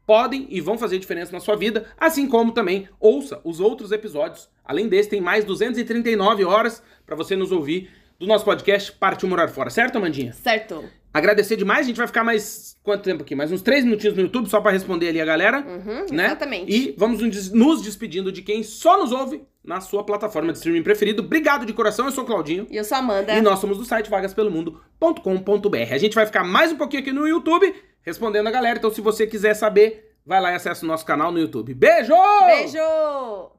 podem e vão fazer diferença na sua vida, assim como também ouça os outros episódios. Além desse, tem mais 239 horas para você nos ouvir do nosso podcast Partiu Morar Fora, certo, Amandinha? Certo. Agradecer demais, a gente vai ficar mais quanto tempo aqui? Mais uns três minutinhos no YouTube só para responder ali a galera, Uhum, né? Exatamente. E vamos nos des- nos despedindo de quem só nos ouve na sua plataforma de streaming preferido. Obrigado de coração, eu sou o Claudinho. E eu sou a Amanda. E nós somos do site vagaspelomundo.com.br. A gente vai ficar mais um pouquinho aqui no YouTube respondendo a galera. Então, se você quiser saber, vai lá e acessa o nosso canal no YouTube. Beijo! Beijo!